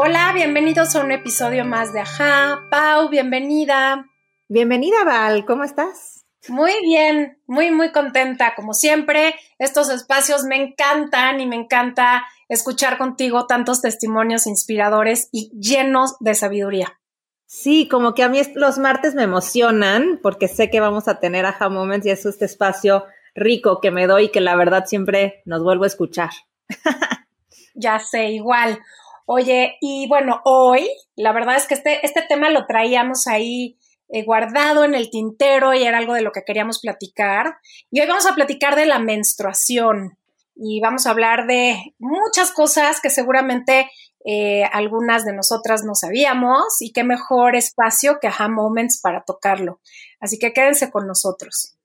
Hola, bienvenidos a un episodio más de Ajá. Pau, bienvenida. Bienvenida, Val, ¿cómo estás? Muy bien, muy, muy contenta, como siempre. Estos espacios me encantan y me encanta escuchar contigo tantos testimonios inspiradores y llenos de sabiduría. Sí, como que a mí los martes me emocionan porque sé que vamos a tener Aha Moments y es este espacio rico que me doy y que la verdad siempre nos vuelvo a escuchar. ya sé, igual. Oye, y bueno, hoy la verdad es que este, este tema lo traíamos ahí eh, guardado en el tintero y era algo de lo que queríamos platicar. Y hoy vamos a platicar de la menstruación y vamos a hablar de muchas cosas que seguramente eh, algunas de nosotras no sabíamos y qué mejor espacio que Aha Moments para tocarlo. Así que quédense con nosotros.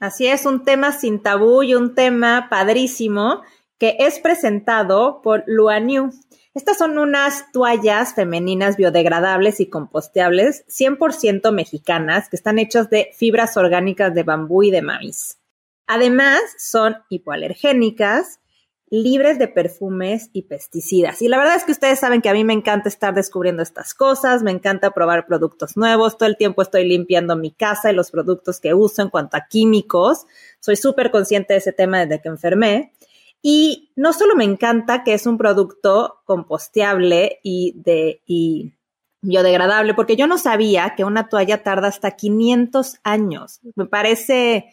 Así es, un tema sin tabú y un tema padrísimo que es presentado por Luaniu. Estas son unas toallas femeninas biodegradables y composteables 100% mexicanas que están hechas de fibras orgánicas de bambú y de maíz. Además, son hipoalergénicas, libres de perfumes y pesticidas. Y la verdad es que ustedes saben que a mí me encanta estar descubriendo estas cosas, me encanta probar productos nuevos, todo el tiempo estoy limpiando mi casa y los productos que uso en cuanto a químicos. Soy súper consciente de ese tema desde que enfermé. Y no solo me encanta que es un producto composteable y, de, biodegradable, porque yo no sabía que una toalla tarda hasta 500 años. Me parece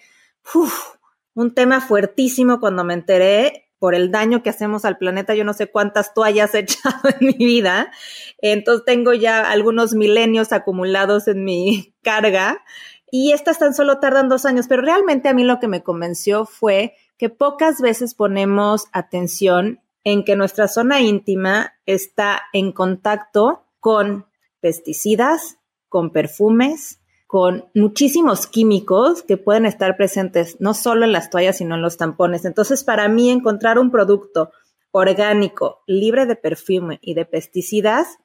un tema fuertísimo cuando me enteré por el daño que hacemos al planeta. Yo no sé cuántas toallas he echado en mi vida. Entonces tengo ya algunos milenios acumulados en mi carga y estas tan solo tardan dos años, pero realmente a mí lo que me convenció fue que pocas veces ponemos atención en que nuestra zona íntima está en contacto con pesticidas, con perfumes, con muchísimos químicos que pueden estar presentes no solo en las toallas, sino en los tampones. Entonces, para mí, encontrar un producto orgánico, libre de perfume y de pesticidas,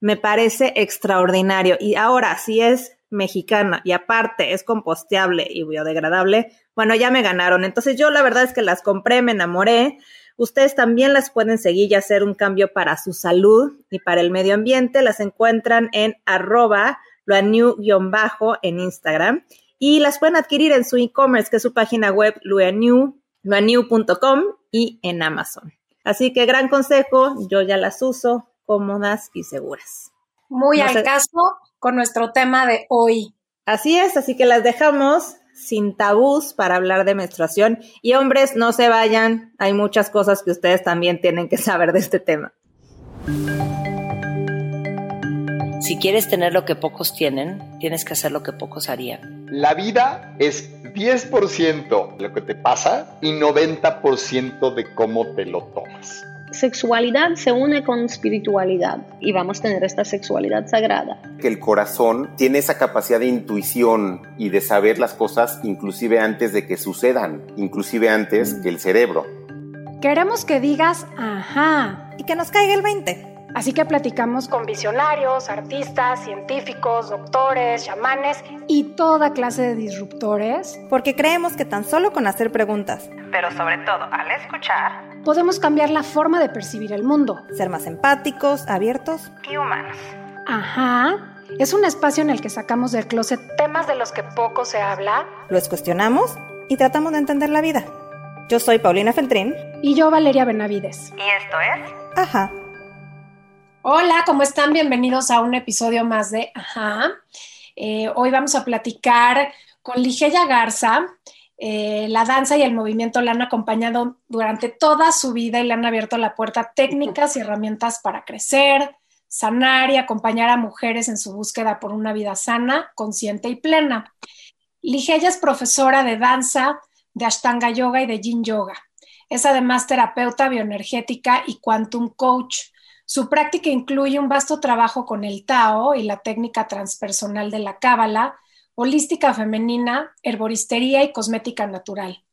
me parece extraordinario. Y ahora, si es mexicana y aparte es composteable y biodegradable, bueno, ya me ganaron. Entonces yo la verdad es que las compré, me enamoré. Ustedes también las pueden seguir y hacer un cambio para su salud y para el medio ambiente. Las encuentran en arroba luanew-bajo en Instagram y las pueden adquirir en su e-commerce, que es su página web luanew.com y en Amazon. Así que gran consejo, yo ya las uso, cómodas y seguras. Muy al caso con nuestro tema de hoy. Así es, así que las dejamos sin tabús para hablar de menstruación. Y hombres, no se vayan, hay muchas cosas que ustedes también tienen que saber de este tema. Si quieres tener lo que pocos tienen, tienes que hacer lo que pocos harían. La vida es 10% lo que te pasa y 90% de cómo te lo tomas sexualidad se une con espiritualidad y vamos a tener esta sexualidad sagrada. Que el corazón tiene esa capacidad de intuición y de saber las cosas inclusive antes de que sucedan, inclusive antes que el cerebro. Queremos que digas ajá y que nos caiga el 20. Así que platicamos con visionarios, artistas, científicos, doctores, chamanes y toda clase de disruptores. Porque creemos que tan solo con hacer preguntas, pero sobre todo al escuchar, podemos cambiar la forma de percibir el mundo. Ser más empáticos, abiertos y humanos. Ajá. Es un espacio en el que sacamos del closet temas de los que poco se habla. Los cuestionamos y tratamos de entender la vida. Yo soy Paulina Feltrín. Y yo Valeria Benavides. Y esto es... Ajá. Hola, ¿cómo están? Bienvenidos a un episodio más de Ajá. Eh, hoy vamos a platicar con Ligeia Garza. Eh, la danza y el movimiento la han acompañado durante toda su vida y le han abierto la puerta técnicas y herramientas para crecer, sanar y acompañar a mujeres en su búsqueda por una vida sana, consciente y plena. Ligeia es profesora de danza, de Ashtanga Yoga y de Yin Yoga. Es además terapeuta bioenergética y quantum coach su práctica incluye un vasto trabajo con el Tao y la técnica transpersonal de la Cábala, holística femenina, herboristería y cosmética natural.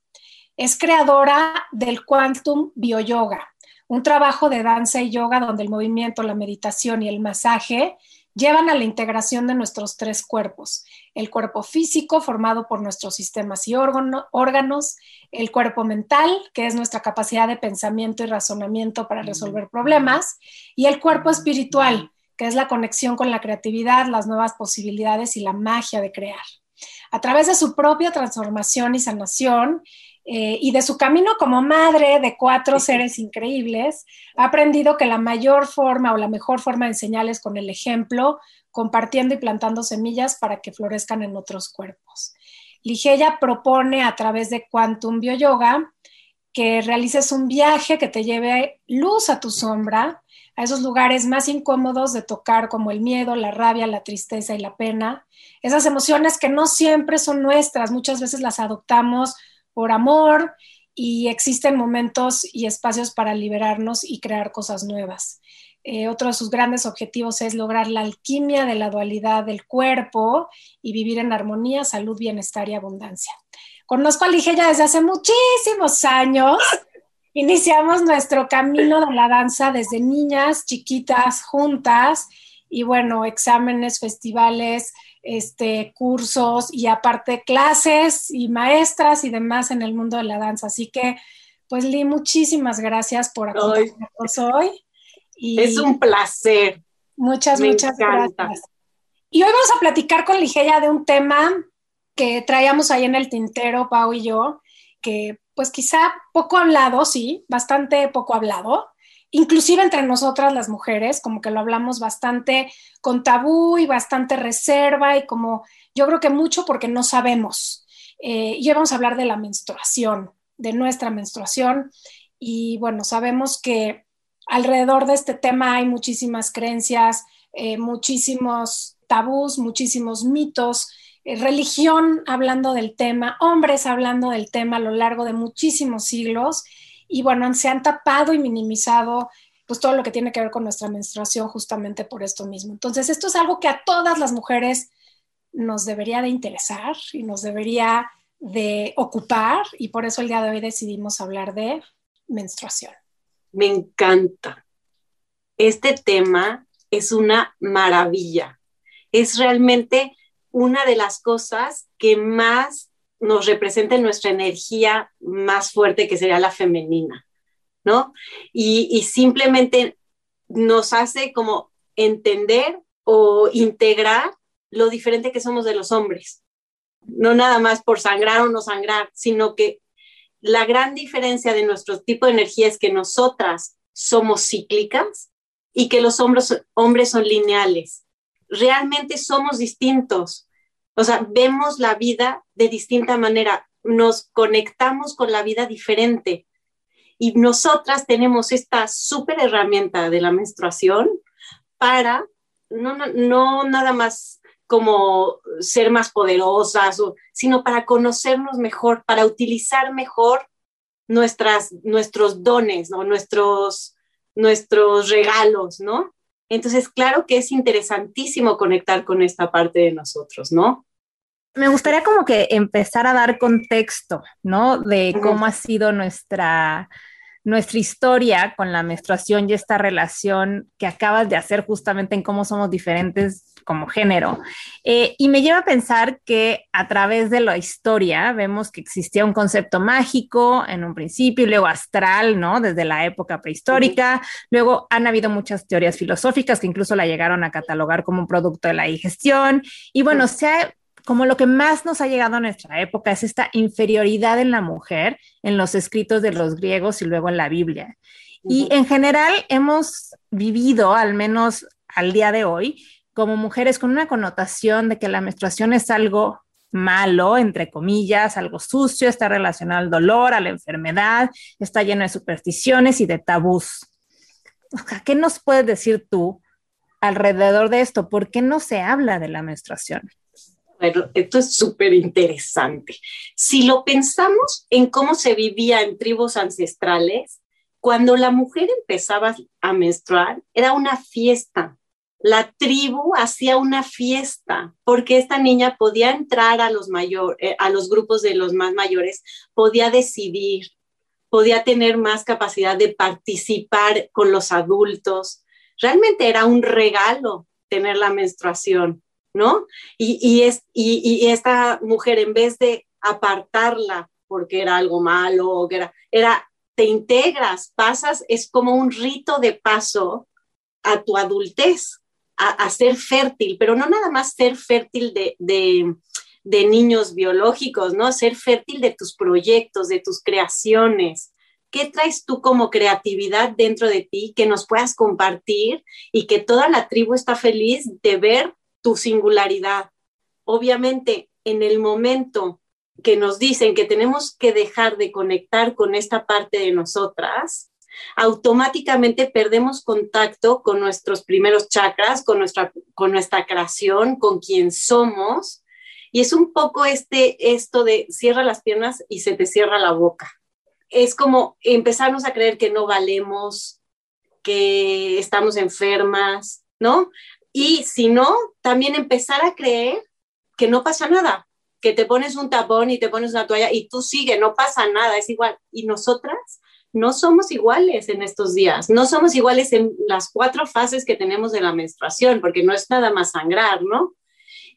Es creadora del Quantum Bioyoga, un trabajo de danza y yoga donde el movimiento, la meditación y el masaje llevan a la integración de nuestros tres cuerpos. El cuerpo físico, formado por nuestros sistemas y órganos, el cuerpo mental, que es nuestra capacidad de pensamiento y razonamiento para resolver problemas, y el cuerpo espiritual, que es la conexión con la creatividad, las nuevas posibilidades y la magia de crear. A través de su propia transformación y sanación, eh, y de su camino como madre de cuatro seres increíbles, ha aprendido que la mayor forma o la mejor forma de enseñar es con el ejemplo, compartiendo y plantando semillas para que florezcan en otros cuerpos. Ligeia propone a través de Quantum Bioyoga que realices un viaje que te lleve luz a tu sombra, a esos lugares más incómodos de tocar como el miedo, la rabia, la tristeza y la pena, esas emociones que no siempre son nuestras, muchas veces las adoptamos por amor y existen momentos y espacios para liberarnos y crear cosas nuevas. Eh, otro de sus grandes objetivos es lograr la alquimia de la dualidad del cuerpo y vivir en armonía, salud, bienestar y abundancia. Conozco a Ligeia desde hace muchísimos años. Iniciamos nuestro camino de la danza desde niñas chiquitas juntas y bueno, exámenes, festivales, este, cursos y aparte clases y maestras y demás en el mundo de la danza. Así que, pues Lee, muchísimas gracias por acompañarnos hoy. es un placer. Muchas, muchas gracias. Y hoy vamos a platicar con Ligeia de un tema que traíamos ahí en el tintero, Pau y yo, que pues quizá poco hablado, sí, bastante poco hablado, inclusive entre nosotras las mujeres, como que lo hablamos bastante con tabú y bastante reserva y como yo creo que mucho porque no sabemos. Eh, y vamos a hablar de la menstruación, de nuestra menstruación. Y bueno, sabemos que alrededor de este tema hay muchísimas creencias, eh, muchísimos tabús, muchísimos mitos, eh, religión hablando del tema, hombres hablando del tema a lo largo de muchísimos siglos y bueno, se han tapado y minimizado pues todo lo que tiene que ver con nuestra menstruación justamente por esto mismo. Entonces, esto es algo que a todas las mujeres nos debería de interesar y nos debería de ocupar y por eso el día de hoy decidimos hablar de menstruación. Me encanta. Este tema es una maravilla. Es realmente una de las cosas que más nos representa nuestra energía más fuerte, que sería la femenina, ¿no? Y, simplemente nos hace como entender o integrar lo diferente que somos de los hombres. No nada más por sangrar o no sangrar, sino que la gran diferencia de nuestro tipo de energía es que nosotras somos cíclicas y que los hombres, hombres son lineales. Realmente somos distintos. O sea, vemos la vida de distinta manera, nos conectamos con la vida diferente. Y nosotras tenemos esta súper herramienta de la menstruación para no, nada más como ser más poderosas, sino para conocernos mejor, para utilizar mejor nuestras, nuestros dones, nuestros, nuestros regalos, ¿no? Entonces, claro que es interesantísimo conectar con esta parte de nosotros, ¿no? Me gustaría como que empezar a dar contexto, ¿no? De cómo ha sido nuestra, nuestra historia con la menstruación y esta relación que acabas de hacer justamente en cómo somos diferentes como género. Eh, y me lleva a pensar que a través de la historia vemos que existía un concepto mágico en un principio y luego astral, ¿no? Desde la época prehistórica. Luego han habido muchas teorías filosóficas que incluso la llegaron a catalogar como un producto de la digestión. Y bueno, se ha como lo que más nos ha llegado a nuestra época es esta inferioridad en la mujer en los escritos de los griegos y luego en la Biblia. Y en general hemos vivido, al menos al día de hoy, como mujeres con una connotación de que la menstruación es algo malo, entre comillas, algo sucio, está relacionado al dolor, a la enfermedad, está lleno de supersticiones y de tabús. ¿Qué nos puedes decir tú alrededor de esto? ¿Por qué no se habla de la menstruación? Bueno, esto es súper interesante. Si lo pensamos en cómo se vivía en tribus ancestrales, cuando la mujer empezaba a menstruar, era una fiesta la tribu hacía una fiesta porque esta niña podía entrar a los, mayor, eh, a los grupos de los más mayores, podía decidir, podía tener más capacidad de participar con los adultos. Realmente era un regalo tener la menstruación, ¿no? Y, es, y, esta mujer, en vez de apartarla porque era algo malo, era, te integras, pasas, es como un rito de paso a tu adultez, a, ser fértil, pero no nada más ser fértil de, de, de niños biológicos, ¿no? Ser fértil de tus proyectos, de tus creaciones, ¿Qué traes tú como creatividad dentro de ti que nos puedas compartir y que toda la tribu está feliz de ver tu singularidad? Obviamente, en el momento que nos dicen que tenemos que dejar de conectar con esta parte de nosotras, automáticamente perdemos contacto con nuestros primeros chakras, con nuestra, con nuestra creación, con quien somos. Y es un poco este, esto de cierra las piernas y se te cierra la boca es como empezarnos a creer que no valemos, que estamos enfermas, ¿no? Y si no, también empezar a creer que no pasa nada, que te pones un tapón y te pones una toalla y tú sigue, no pasa nada, es igual. Y nosotras no somos iguales en estos días, no somos iguales en las cuatro fases que tenemos de la menstruación, porque no es nada más sangrar, ¿no?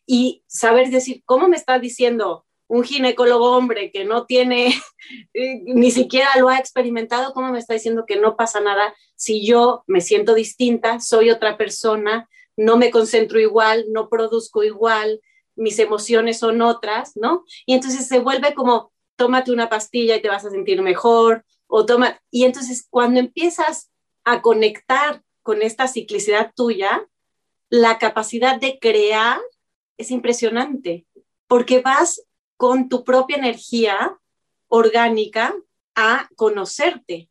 Y saber decir, ¿cómo me está diciendo un ginecólogo hombre que no tiene, eh, ni siquiera lo ha experimentado, ¿cómo me está diciendo que no pasa nada si yo me siento distinta, soy otra persona, no me concentro igual, no produzco igual, mis emociones son otras, ¿no? Y entonces se vuelve como, tómate una pastilla y te vas a sentir mejor, o toma, y entonces cuando empiezas a conectar con esta ciclicidad tuya, la capacidad de crear es impresionante, porque vas con tu propia energía orgánica a conocerte,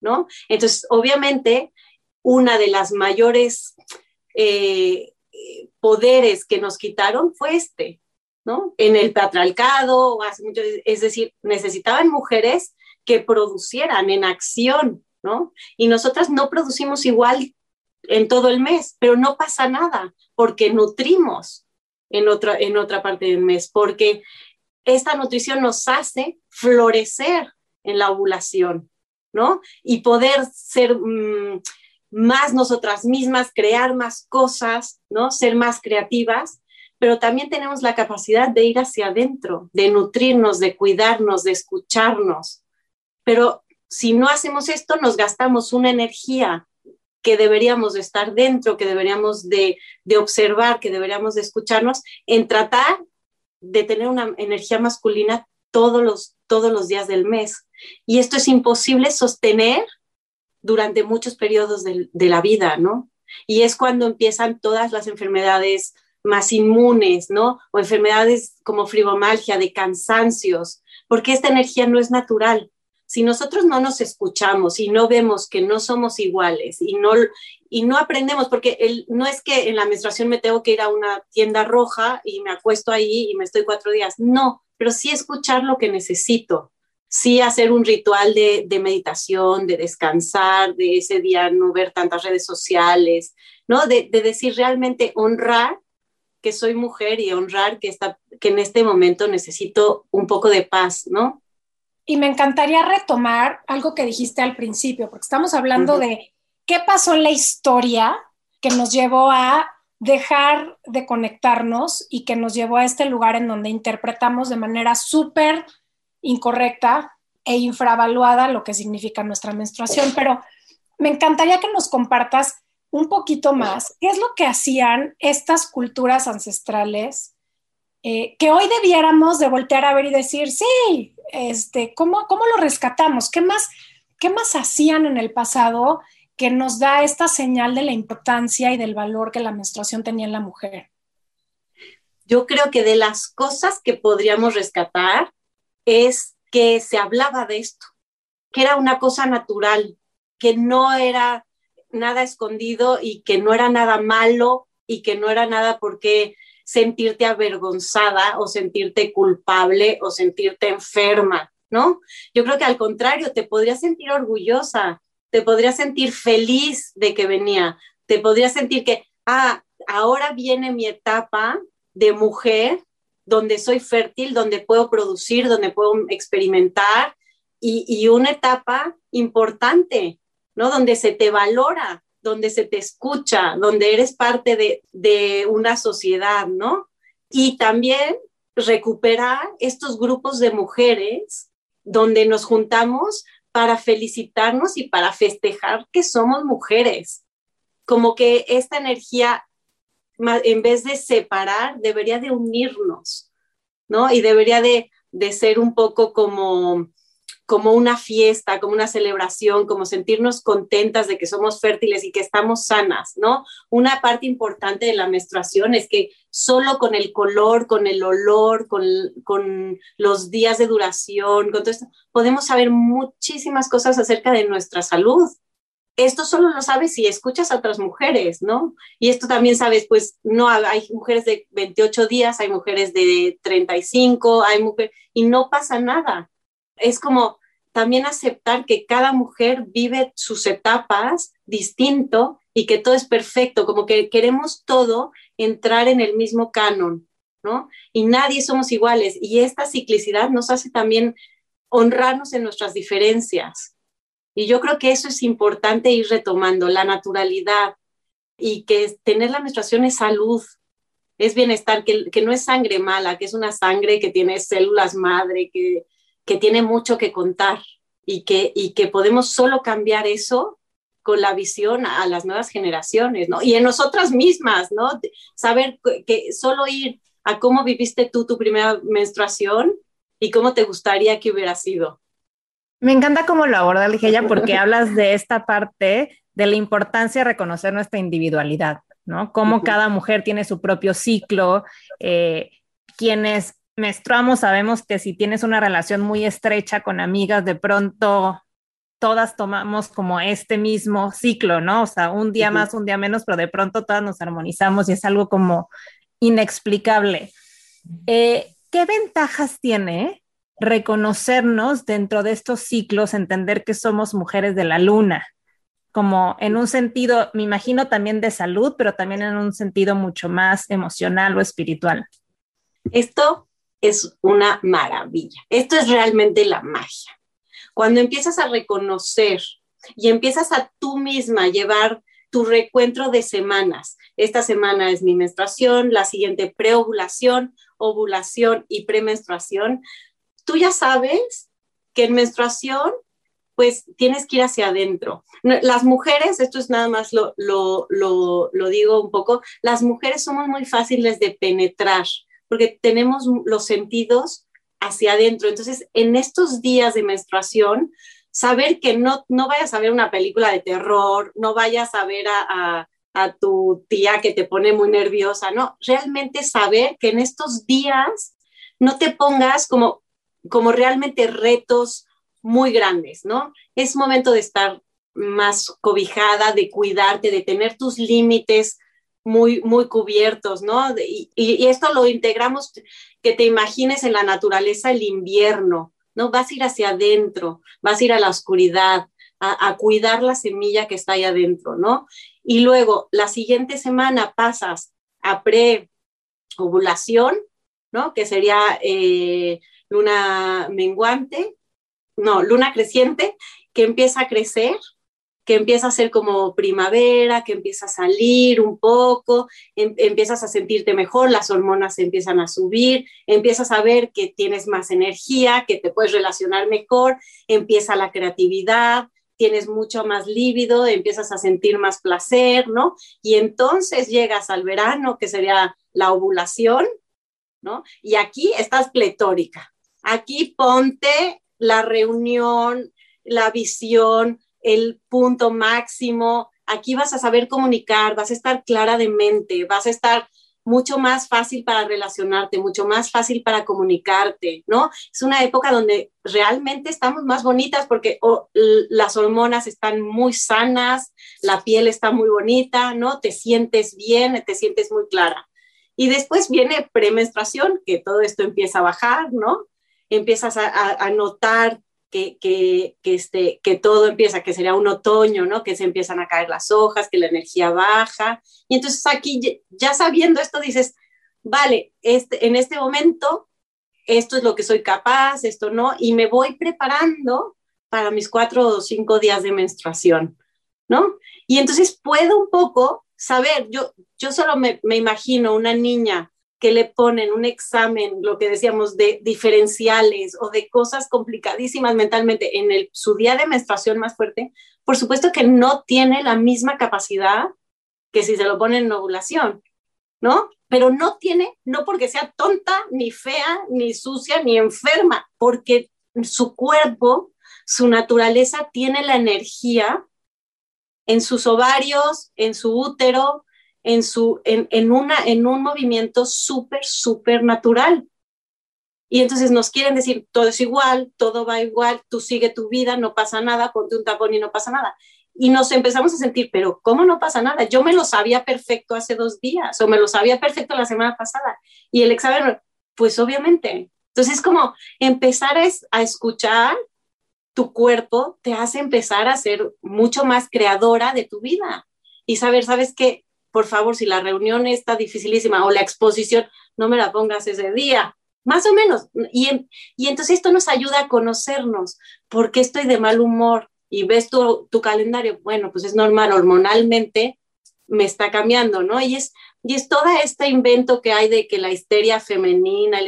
¿no? Entonces, obviamente, una de las mayores eh, poderes que nos quitaron fue este, ¿no? En el patriarcado, es decir, necesitaban mujeres que producieran en acción, ¿no? Y nosotras no producimos igual en todo el mes, pero no pasa nada, porque nutrimos, en otra, en otra parte del mes, porque esta nutrición nos hace florecer en la ovulación, ¿no? Y poder ser mm, más nosotras mismas, crear más cosas, ¿no? Ser más creativas, pero también tenemos la capacidad de ir hacia adentro, de nutrirnos, de cuidarnos, de escucharnos. Pero si no hacemos esto, nos gastamos una energía que deberíamos de estar dentro, que deberíamos de, observar, que deberíamos de escucharnos, en tratar de tener una energía masculina todos los, todos los días del mes. Y esto es imposible sostener durante muchos periodos de, de la vida, ¿no? Y es cuando empiezan todas las enfermedades más inmunes, ¿no? O enfermedades como fibromialgia, de cansancios, porque esta energía no es natural si nosotros no nos escuchamos y no vemos que no somos iguales y no, y no aprendemos, porque el, no es que en la menstruación me tengo que ir a una tienda roja y me acuesto ahí y me estoy cuatro días, no, pero sí escuchar lo que necesito, sí hacer un ritual de, meditación, de descansar, de ese día no ver tantas redes sociales, ¿no? De, de decir realmente honrar que soy mujer y honrar que, está, que en este momento necesito un poco de paz, ¿no? Y me encantaría retomar algo que dijiste al principio, porque estamos hablando de qué pasó en la historia que nos llevó a dejar de conectarnos y que nos llevó a este lugar en donde interpretamos de manera súper incorrecta e infravaluada lo que significa nuestra menstruación. Pero me encantaría que nos compartas un poquito más qué es lo que hacían estas culturas ancestrales eh, que hoy debiéramos de voltear a ver y decir, sí, este, ¿cómo, ¿cómo lo rescatamos? ¿Qué más, ¿Qué más hacían en el pasado que nos da esta señal de la importancia y del valor que la menstruación tenía en la mujer? Yo creo que de las cosas que podríamos rescatar es que se hablaba de esto, que era una cosa natural, que no era nada escondido y que no era nada malo y que no era nada porque sentirte avergonzada o sentirte culpable o sentirte enferma, ¿no? Yo creo que al contrario, te podrías sentir orgullosa, te podrías sentir feliz de que venía, te podrías sentir que, ah, ahora viene mi etapa de mujer donde soy fértil, donde puedo producir, donde puedo experimentar y, y una etapa importante, ¿no? Donde se te valora donde se te escucha, donde eres parte de, de una sociedad, ¿no? Y también recuperar estos grupos de mujeres donde nos juntamos para felicitarnos y para festejar que somos mujeres. Como que esta energía, en vez de separar, debería de unirnos, ¿no? Y debería de, de ser un poco como como una fiesta, como una celebración, como sentirnos contentas de que somos fértiles y que estamos sanas, ¿no? Una parte importante de la menstruación es que solo con el color, con el olor, con, los días de duración, con todo esto, podemos saber muchísimas cosas acerca de nuestra salud. Esto solo lo sabes si escuchas a otras mujeres, ¿no? Y esto también sabes, pues no hay mujeres de 28 días, hay mujeres de 35, hay mujeres, y no pasa nada es como también aceptar que cada mujer vive sus etapas distinto y que todo es perfecto, como que queremos todo entrar en el mismo canon, ¿no? Y nadie somos iguales. Y esta ciclicidad nos hace también honrarnos en nuestras diferencias. Y yo creo que eso es importante ir retomando, la naturalidad y que tener la menstruación es salud, es bienestar, que, que no es sangre mala, que es una sangre que tiene células madre, que, que tiene mucho que contar y que, y que podemos solo cambiar eso con la visión a las nuevas generaciones, ¿no? Y en nosotras mismas, ¿no? Saber que solo ir a cómo viviste tú tu primera menstruación y cómo te gustaría que hubiera sido. Me encanta cómo lo aborda Ligeia porque hablas de esta parte de la importancia de reconocer nuestra individualidad, ¿no? Cómo cada mujer tiene su propio ciclo, eh, quienes menstruamos, sabemos que si tienes una relación muy estrecha con amigas, de pronto todas tomamos como este mismo ciclo, ¿no? O sea, un día más, un día menos, pero de pronto todas nos armonizamos y es algo como inexplicable. Eh, ¿Qué ventajas tiene reconocernos dentro de estos ciclos, entender que somos mujeres de la luna? Como en un sentido, me imagino también de salud, pero también en un sentido mucho más emocional o espiritual. Esto es una maravilla. Esto es realmente la magia. Cuando empiezas a reconocer y empiezas a tú misma llevar tu recuentro de semanas. Esta semana es mi menstruación, la siguiente preovulación, ovulación y premenstruación. Tú ya sabes que en menstruación, pues tienes que ir hacia adentro. Las mujeres, esto es nada más lo, lo, lo digo un poco, las mujeres somos muy fáciles de penetrar porque tenemos los sentidos hacia adentro. Entonces, en estos días de menstruación, saber que no, no vayas a ver una película de terror, no vayas a ver a, tu tía que te pone muy nerviosa, no, realmente saber que en estos días no te pongas como, como realmente retos muy grandes, ¿no? Es momento de estar más cobijada, de cuidarte, de tener tus límites muy, muy cubiertos, ¿no? Y, esto lo integramos, que te imagines en la naturaleza el invierno, ¿no? Vas a ir hacia adentro, vas a ir a la oscuridad, a, cuidar la semilla que está ahí adentro, ¿no? Y luego, la siguiente semana pasas a pre-ovulación, ¿no? Que sería eh, luna menguante, no, luna creciente, que empieza a crecer, que empieza a ser como primavera, que empieza a salir un poco, em, empiezas a sentirte mejor, las hormonas empiezan a subir, empiezas a ver que tienes más energía, que te puedes relacionar mejor, empieza la creatividad, tienes mucho más líbido, empiezas a sentir más placer, ¿no? Y entonces llegas al verano, que sería la ovulación, ¿no? Y aquí estás pletórica. Aquí ponte la reunión, la visión, el punto máximo. Aquí vas a saber comunicar, vas a estar clara de mente, vas a estar mucho más fácil para relacionarte, mucho más fácil para comunicarte, ¿no? Es una época donde realmente estamos más bonitas porque las hormonas están muy sanas, la piel está muy bonita, ¿no? Te sientes bien, te sientes muy clara. Y después viene premenstruación, que todo esto empieza a bajar, ¿no? Empiezas a, notar que, este, que todo empieza, que sería un otoño, ¿no? Que se empiezan a caer las hojas, que la energía baja. Y entonces aquí, ya sabiendo esto, dices, vale, este, en este momento, esto es lo que soy capaz, esto no, y me voy preparando para mis cuatro o cinco días de menstruación. ¿no? Y entonces puedo un poco saber, yo, yo solo me, me imagino una niña que le ponen un examen, lo que decíamos, de diferenciales o de cosas complicadísimas mentalmente en el, su día de menstruación más fuerte, por supuesto que no tiene la misma capacidad que si se lo ponen en ovulación, ¿no? Pero no tiene, no porque sea tonta, ni fea, ni sucia, ni enferma, porque su cuerpo, su naturaleza tiene la energía en sus ovarios, en su útero, en, su, en, una, en un movimiento súper, súper natural. Y entonces nos quieren decir, todo es igual, todo va igual, tú sigue tu vida, no pasa nada, ponte un tapón y no pasa nada. Y nos empezamos a sentir, pero ¿cómo no pasa nada? Yo me lo sabía perfecto hace dos días o me lo sabía perfecto la semana pasada. Y el examen, pues obviamente. Entonces, como empezar a, a escuchar tu cuerpo te hace empezar a ser mucho más creadora de tu vida y saber, ¿sabes qué? Por favor, si la reunión está dificilísima o la exposición, no me la pongas ese día, más o menos. Y, y entonces esto nos ayuda a conocernos. ¿Por qué estoy de mal humor? Y ves tu, tu calendario, bueno, pues es normal, hormonalmente me está cambiando, ¿no? Y es, y es todo este invento que hay de que la histeria femenina,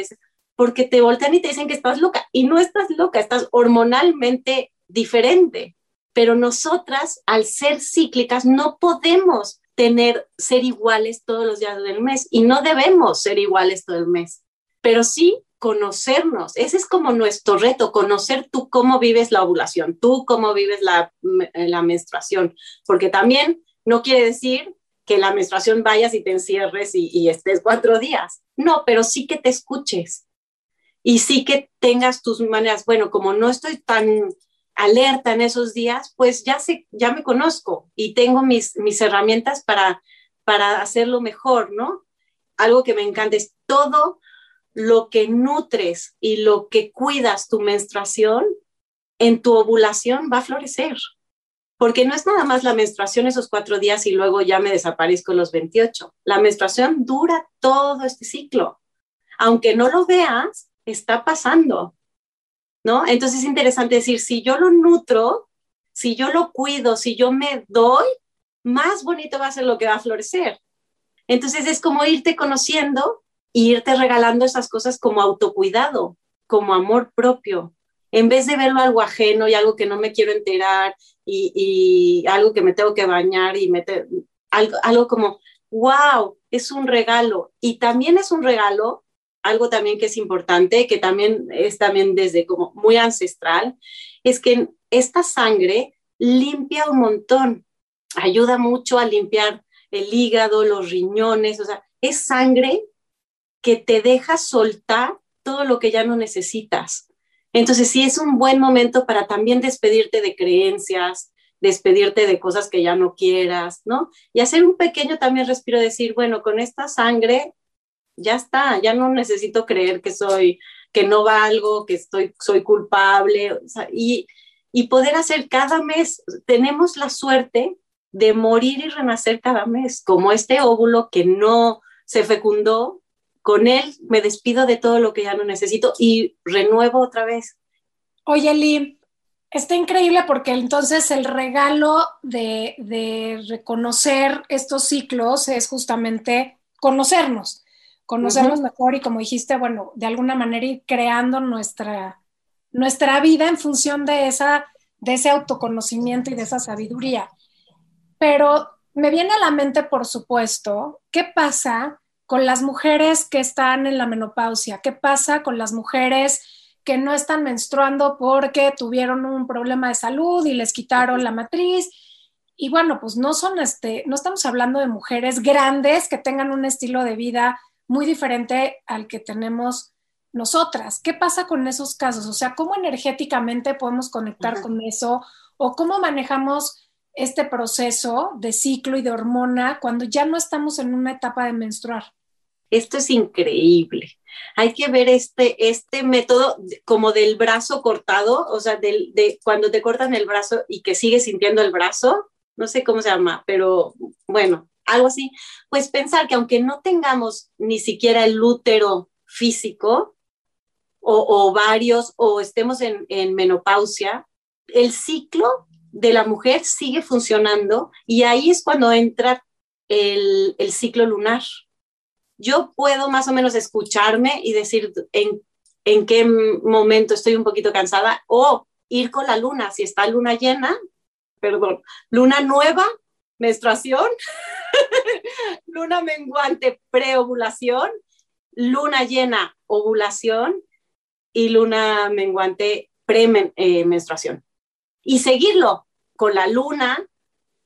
porque te voltean y te dicen que estás loca y no estás loca, estás hormonalmente diferente. Pero nosotras, al ser cíclicas, no podemos tener, ser iguales todos los días del mes y no debemos ser iguales todo el mes, pero sí conocernos. Ese es como nuestro reto, conocer tú cómo vives la ovulación, tú cómo vives la, la menstruación, porque también no quiere decir que la menstruación vayas y te encierres y, y estés cuatro días. No, pero sí que te escuches, y sí que tengas tus maneras, bueno, como no estoy tan alerta en esos días, pues ya sé, ya me conozco y tengo mis, mis herramientas para, para hacerlo mejor, ¿no? Algo que me encanta es todo lo que nutres y lo que cuidas tu menstruación, en tu ovulación va a florecer. Porque no es nada más la menstruación esos cuatro días y luego ya me desaparezco los 28. La menstruación dura todo este ciclo. Aunque no lo veas, está pasando, Entonces es interesante decir, si yo lo nutro, si yo lo cuido, si yo me doy, más bonito va a ser lo que va a florecer. Entonces es como irte conociendo e irte regalando esas cosas como autocuidado, como amor propio, en vez de verlo algo ajeno y algo que no me quiero enterar y, algo que me tengo que bañar y meter, algo, algo como, wow, es un regalo. Y también es un regalo algo también que es importante, que también es también desde como muy ancestral, es que esta sangre limpia un montón, ayuda mucho a limpiar el hígado, los riñones, o sea, es sangre que te deja soltar todo lo que ya no necesitas. Entonces sí es un buen momento para también despedirte de creencias, despedirte de cosas que ya no quieras, ¿no? Y hacer un pequeño también respiro, decir, bueno, con esta sangre ya está, ya no necesito creer que soy, que no valgo, que estoy, soy culpable, y, y poder hacer cada mes, tenemos la suerte de morir y renacer cada mes, como este óvulo que no se fecundó, con él me despido de todo lo que ya no necesito y renuevo otra vez. Oye, Lee, está increíble porque entonces el regalo de, de reconocer estos ciclos es justamente conocernos conocernos mejor y como dijiste, bueno, de alguna manera ir creando nuestra, nuestra vida en función de, esa, de ese autoconocimiento y de esa sabiduría. Pero me viene a la mente, por supuesto, ¿qué pasa con las mujeres que están en la menopausia? ¿Qué pasa con las mujeres que no están menstruando porque tuvieron un problema de salud y les quitaron la matriz? Y bueno, pues no son este, no estamos hablando de mujeres grandes que tengan un estilo de vida muy diferente al que tenemos nosotras. ¿Qué pasa con esos casos? O sea, ¿cómo energéticamente podemos conectar con eso? ¿O cómo manejamos este proceso de ciclo y de hormona cuando ya no estamos en una etapa de menstruar? Esto es increíble. Hay que ver este, este método como del brazo cortado, o sea, del, de cuando te cortan el brazo y que sigues sintiendo el brazo, no sé cómo se llama, pero bueno, algo así, pues pensar que aunque no tengamos ni siquiera el útero físico o, varios o estemos en, menopausia, el ciclo de la mujer sigue funcionando y ahí es cuando entra el, el ciclo lunar. Yo puedo más o menos escucharme y decir en, en qué momento estoy un poquito cansada o ir con la luna, si está luna llena, perdón, luna nueva, menstruación, luna menguante, preovulación, luna llena, ovulación y luna menguante, premenstruación. y seguirlo con la luna,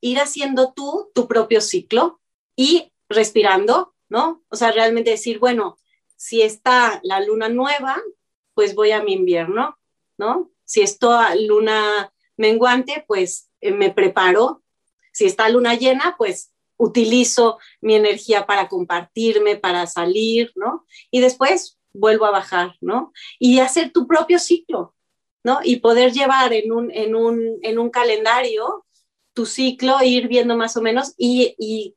ir haciendo tú tu propio ciclo y respirando, ¿no? O sea, realmente decir, bueno, si está la luna nueva, pues voy a mi invierno, ¿no? Si está luna menguante, pues eh, me preparo. Si está luna llena, pues utilizo mi energía para compartirme, para salir, ¿no? Y después vuelvo a bajar, ¿no? Y hacer tu propio ciclo, ¿no? Y poder llevar en un, en un, en un calendario tu ciclo, ir viendo más o menos y,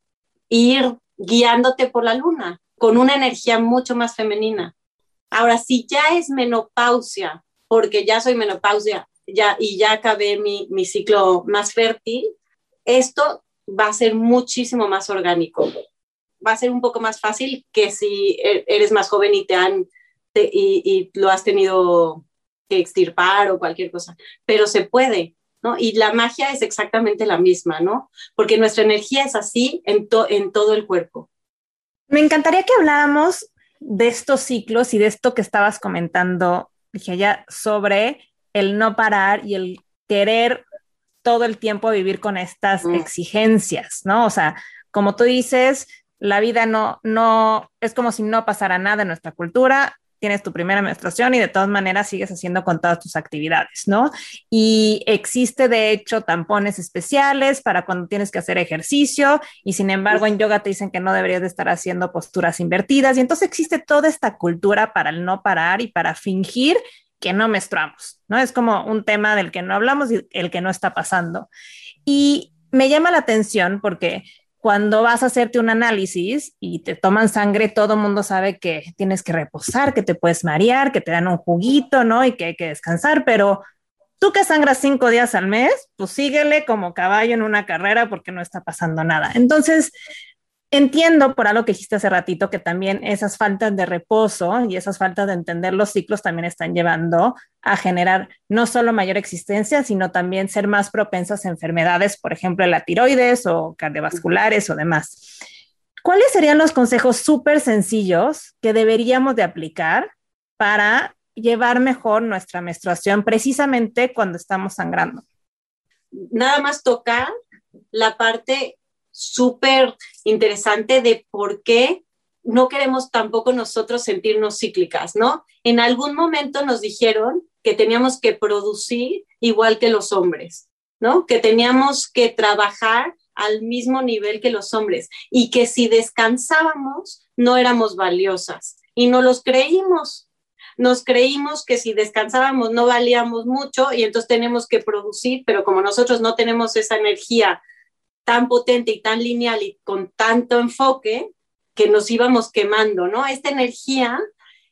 ir guiándote por la luna con una energía mucho más femenina. Ahora, si ya es menopausia, porque ya soy menopausia ya, y ya acabé mi, mi ciclo más fértil, esto va a ser muchísimo más orgánico. Va a ser un poco más fácil que si e, eres más joven y te han y, lo has tenido que extirpar o cualquier cosa, pero se puede, ¿no? Y la magia es exactamente la misma, ¿no? Porque nuestra energía es así en, en todo el cuerpo. Me encantaría que habláramos de estos ciclos y de esto que estabas comentando, dije ya, sobre el no parar y el querer todo el tiempo vivir con estas mm. exigencias, ¿no? O sea, como tú dices, la vida no, no, es como si no pasara nada en nuestra cultura, tienes tu primera menstruación y de todas maneras sigues haciendo con todas tus actividades, ¿no? Y existe de hecho tampones especiales para cuando tienes que hacer ejercicio y sin embargo en yoga te dicen que no deberías de estar haciendo posturas invertidas y entonces existe toda esta cultura para el no parar y para fingir que no menstruamos, ¿no? Es como un tema del que no hablamos y el que no está pasando. Y me llama la atención porque cuando vas a hacerte un análisis y te toman sangre, todo mundo sabe que tienes que reposar, que te puedes marear, que te dan un juguito, ¿no? Y que hay que descansar, pero tú que sangras cinco días al mes, pues síguele como caballo en una carrera porque no está pasando nada. Entonces, Entiendo por algo que dijiste hace ratito que también esas faltas de reposo y esas faltas de entender los ciclos también están llevando a generar no solo mayor existencia, sino también ser más propensas a enfermedades, por ejemplo, la tiroides o cardiovasculares o demás. ¿Cuáles serían los consejos súper sencillos que deberíamos de aplicar para llevar mejor nuestra menstruación precisamente cuando estamos sangrando? Nada más tocar la parte súper interesante de por qué no queremos tampoco nosotros sentirnos cíclicas, ¿no? En algún momento nos dijeron que teníamos que producir igual que los hombres, ¿no? Que teníamos que trabajar al mismo nivel que los hombres y que si descansábamos no éramos valiosas y no los creímos. Nos creímos que si descansábamos no valíamos mucho y entonces tenemos que producir, pero como nosotros no tenemos esa energía tan potente y tan lineal y con tanto enfoque que nos íbamos quemando, ¿no? Esta energía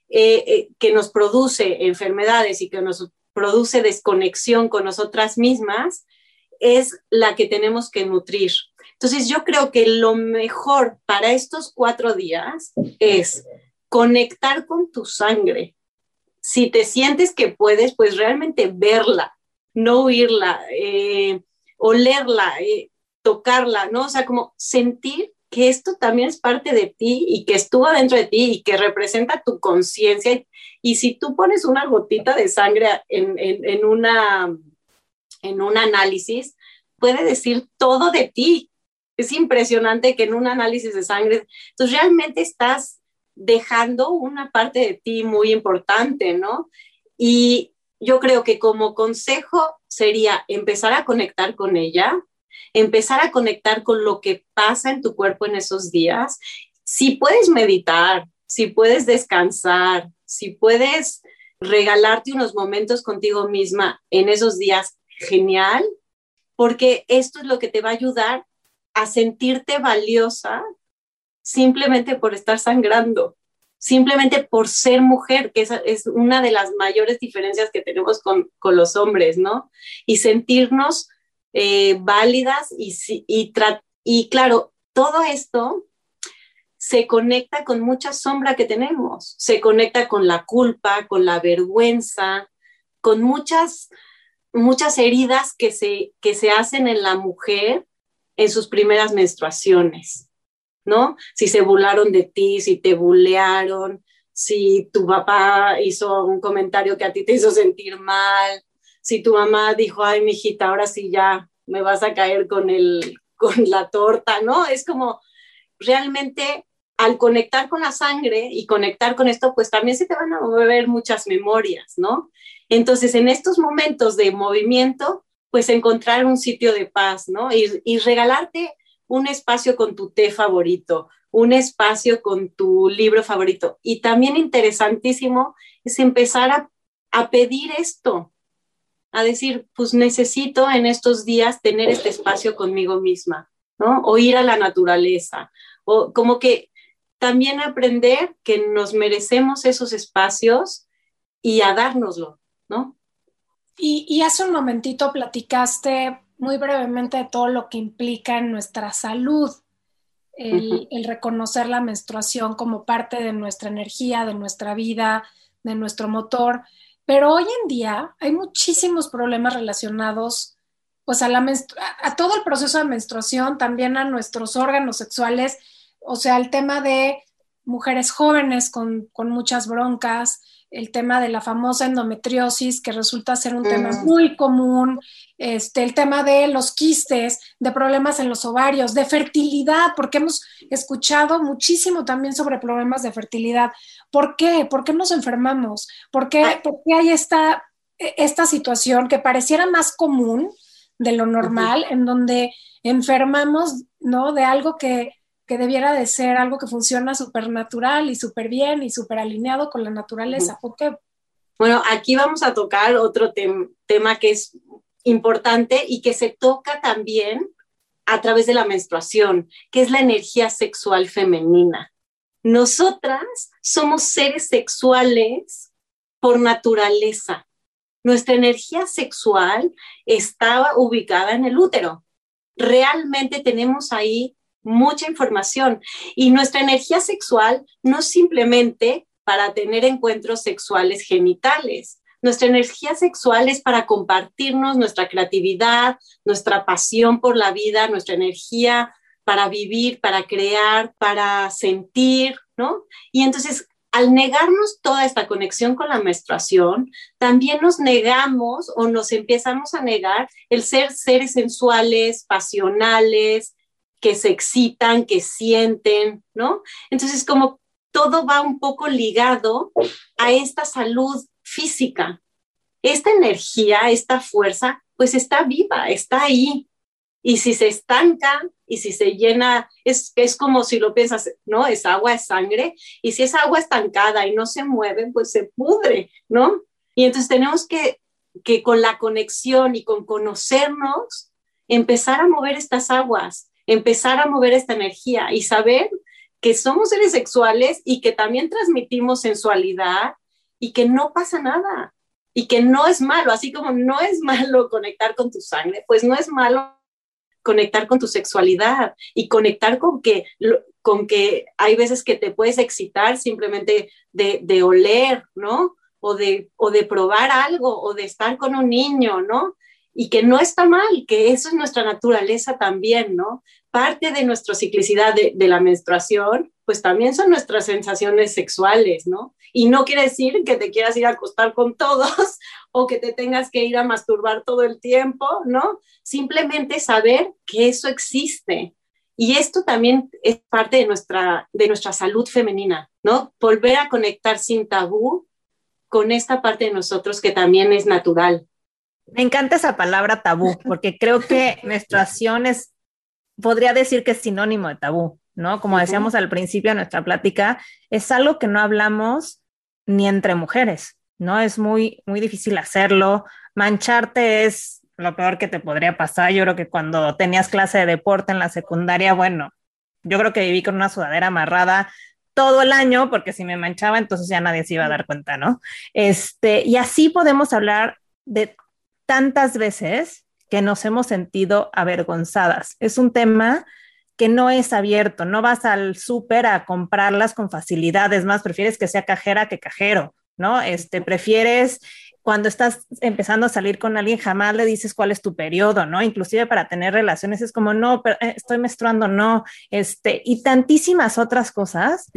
eh, eh, que nos produce enfermedades y que nos produce desconexión con nosotras mismas es la que tenemos que nutrir. Entonces yo creo que lo mejor para estos cuatro días es conectar con tu sangre. Si te sientes que puedes, pues realmente verla, no oírla, eh, olerla, tocarla, ¿no? O sea, como sentir que esto también es parte de ti y que estuvo dentro de ti y que representa tu conciencia. Y si tú pones una gotita de sangre en, en, una, en un análisis, puede decir todo de ti. Es impresionante que en un análisis de sangre, entonces realmente estás dejando una parte de ti muy importante, ¿no? Y yo creo que como consejo sería empezar a conectar con ella, empezar a conectar con lo que pasa en tu cuerpo en esos días. Si puedes meditar, si puedes descansar, si puedes regalarte unos momentos contigo misma en esos días, genial, porque esto es lo que te va a ayudar a sentirte valiosa simplemente por estar sangrando, simplemente por ser mujer, que esa es una de las mayores diferencias que tenemos con, con los hombres, ¿no? Y sentirnos eh, válidas y, y, y claro, todo esto se conecta con mucha sombra que tenemos, se conecta con la culpa, con la vergüenza, con muchas, muchas heridas que se, que se hacen en la mujer en sus primeras menstruaciones, ¿no? Si se burlaron de ti, si te bulearon, si tu papá hizo un comentario que a ti te hizo sentir mal, si tu mamá dijo, ay, mijita, ahora sí ya me vas a caer con, el, con la torta, ¿no? Es como realmente al conectar con la sangre y conectar con esto, pues también se te van a mover muchas memorias, ¿no? Entonces, en estos momentos de movimiento, pues encontrar un sitio de paz, ¿no? Y, regalarte un espacio con tu té favorito, un espacio con tu libro favorito. Y también interesantísimo es empezar a, a pedir esto, a decir, pues necesito en estos días tener este espacio conmigo misma, ¿no? O ir a la naturaleza, o como que también aprender que nos merecemos esos espacios y a dárnoslo, ¿no? Y, hace un momentito platicaste muy brevemente de todo lo que implica en nuestra salud, el, el, reconocer la menstruación como parte de nuestra energía, de nuestra vida, de nuestro motor. Pero hoy en día hay muchísimos problemas relacionados pues a, la a todo el proceso de menstruación, también a nuestros órganos sexuales, o sea, el tema de mujeres jóvenes con, con muchas broncas, el tema de la famosa endometriosis, que resulta ser un tema mm. muy común, este, el tema de los quistes, de problemas en los ovarios, de fertilidad, porque hemos escuchado muchísimo también sobre problemas de fertilidad. ¿Por qué? ¿Por qué nos enfermamos? ¿Por qué, ¿por qué hay esta, esta situación que pareciera más común de lo normal, en donde enfermamos, ¿no? De algo que que debiera de ser algo que funciona súper natural y súper bien y súper alineado con la naturaleza. ¿Por qué? Bueno, aquí vamos a tocar otro tema que es importante y que se toca también a través de la menstruación, que es la energía sexual femenina. Nosotras somos seres sexuales por naturaleza. Nuestra energía sexual está ubicada en el útero. Realmente tenemos ahí mucha información. Y nuestra energía sexual no es simplemente para tener encuentros sexuales genitales. Nuestra energía sexual es para compartirnos nuestra creatividad, nuestra pasión por la vida, nuestra energía para vivir, para crear, para sentir, ¿no? Y entonces, al negarnos toda esta conexión con la menstruación, también nos negamos o nos empezamos a negar el ser seres sensuales, pasionales, que se excitan, que sienten, ¿no? Entonces, como todo va un poco ligado a esta salud física. Esta energía, esta fuerza, pues está viva, está ahí. Y si se estanca y si se llena, es, es como si lo piensas, ¿no? Es agua, es sangre. Y si es agua estancada y no se mueve, pues se pudre, ¿no? Y entonces tenemos que, que con la conexión y con conocernos, empezar a mover estas aguas empezar a mover esta energía y saber que somos seres sexuales y que también transmitimos sensualidad y que no pasa nada y que no es malo, así como no es malo conectar con tu sangre, pues no es malo conectar con tu sexualidad y conectar con que, con que hay veces que te puedes excitar simplemente de, de oler, ¿no? O de, o de probar algo, o de estar con un niño, ¿no? Y que no está mal, que eso es nuestra naturaleza también, ¿no? Parte de nuestra ciclicidad de, la menstruación, pues también son nuestras sensaciones sexuales, ¿no? Y no quiere decir que te quieras ir a acostar con todos o que te tengas que ir a masturbar todo el tiempo, ¿no? Simplemente saber que eso existe. Y esto también es parte de nuestra, de nuestra salud femenina, ¿no? Volver a conectar sin tabú con esta parte de nosotros que también es natural, me encanta esa palabra tabú, porque creo que menstruación es, podría decir que es sinónimo de tabú, ¿no? Como decíamos al principio de nuestra plática, es algo que no hablamos ni entre mujeres, ¿no? Es muy, muy difícil hacerlo. Mancharte es lo peor que te podría pasar. Yo creo que cuando tenías clase de deporte en la secundaria, bueno, yo creo que viví con una sudadera amarrada todo el año, porque si me manchaba, entonces ya nadie se iba a dar cuenta, ¿no? Este, y así podemos hablar de tantas veces que nos hemos sentido avergonzadas. Es un tema que no es abierto, no vas al súper a comprarlas con facilidad, es más, prefieres que sea cajera que cajero, ¿no? Este, prefieres cuando estás empezando a salir con alguien, jamás le dices cuál es tu periodo, ¿no? Inclusive para tener relaciones es como, no, pero, eh, estoy menstruando, no, este, y tantísimas otras cosas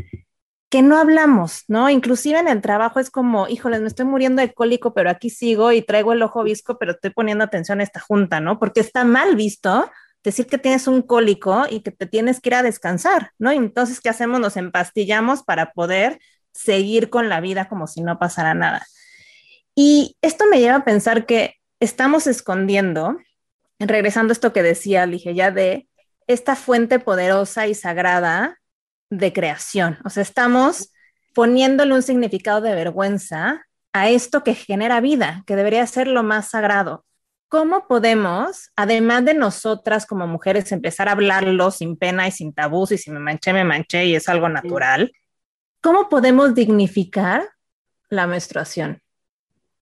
que no hablamos, ¿no? Inclusive en el trabajo es como, híjoles, me estoy muriendo de cólico, pero aquí sigo y traigo el ojo visco, pero estoy poniendo atención a esta junta, ¿no? Porque está mal visto decir que tienes un cólico y que te tienes que ir a descansar, ¿no? entonces, ¿qué hacemos? Nos empastillamos para poder seguir con la vida como si no pasara nada. Y esto me lleva a pensar que estamos escondiendo, regresando a esto que decía, dije ya de esta fuente poderosa y sagrada de creación. O sea, estamos poniéndole un significado de vergüenza a esto que genera vida, que debería ser lo más sagrado. ¿Cómo podemos, además de nosotras como mujeres, empezar a hablarlo sin pena y sin tabús y si me manché, me manché y es algo natural? ¿Cómo podemos dignificar la menstruación?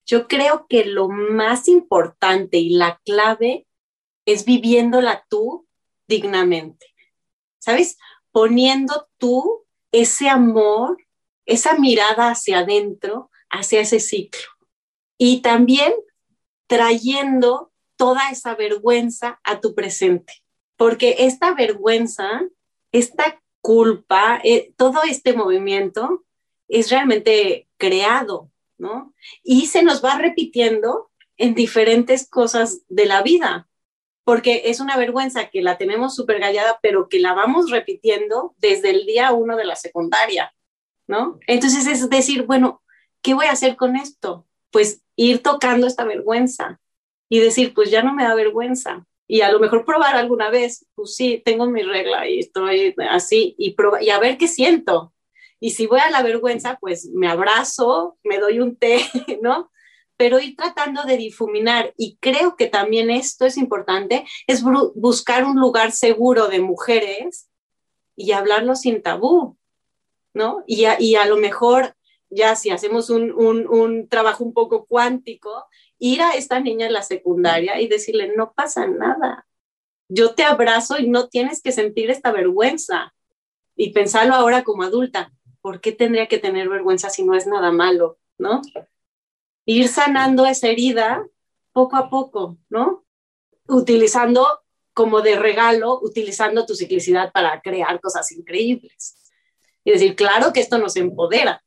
Yo creo que lo más importante y la clave es viviéndola tú dignamente. ¿Sabes? Poniendo tú ese amor, esa mirada hacia adentro, hacia ese ciclo. Y también trayendo toda esa vergüenza a tu presente. Porque esta vergüenza, esta culpa, eh, todo este movimiento es realmente creado ¿no? Y se nos va repitiendo en diferentes cosas de la vida, porque es una vergüenza que la tenemos súper gallada, pero que la vamos repitiendo desde el día uno de la secundaria, ¿no? Entonces es decir, bueno, ¿qué voy a hacer con esto? Pues ir tocando esta vergüenza y decir, pues ya no me da vergüenza. Y a lo mejor probar alguna vez, pues sí, tengo mi regla y estoy así, y, y a ver qué siento, y si voy a la vergüenza, pues me abrazo, me doy un té, ¿no? Pero ir tratando de difuminar, y creo que también esto es importante, es buscar un lugar seguro de mujeres y hablarlo sin tabú, ¿no? Y a, y a lo mejor, ya si hacemos un, un, un trabajo un poco cuántico, ir a esta niña en la secundaria y decirle, no pasa nada, yo te abrazo y no tienes que sentir esta vergüenza. Y pensarlo ahora como adulta, ¿por qué tendría que tener vergüenza si no es nada malo, ¿no? Ir sanando esa herida poco a poco, ¿no? Utilizando como de regalo, utilizando tu ciclicidad para crear cosas increíbles. Y decir, claro que esto nos empodera.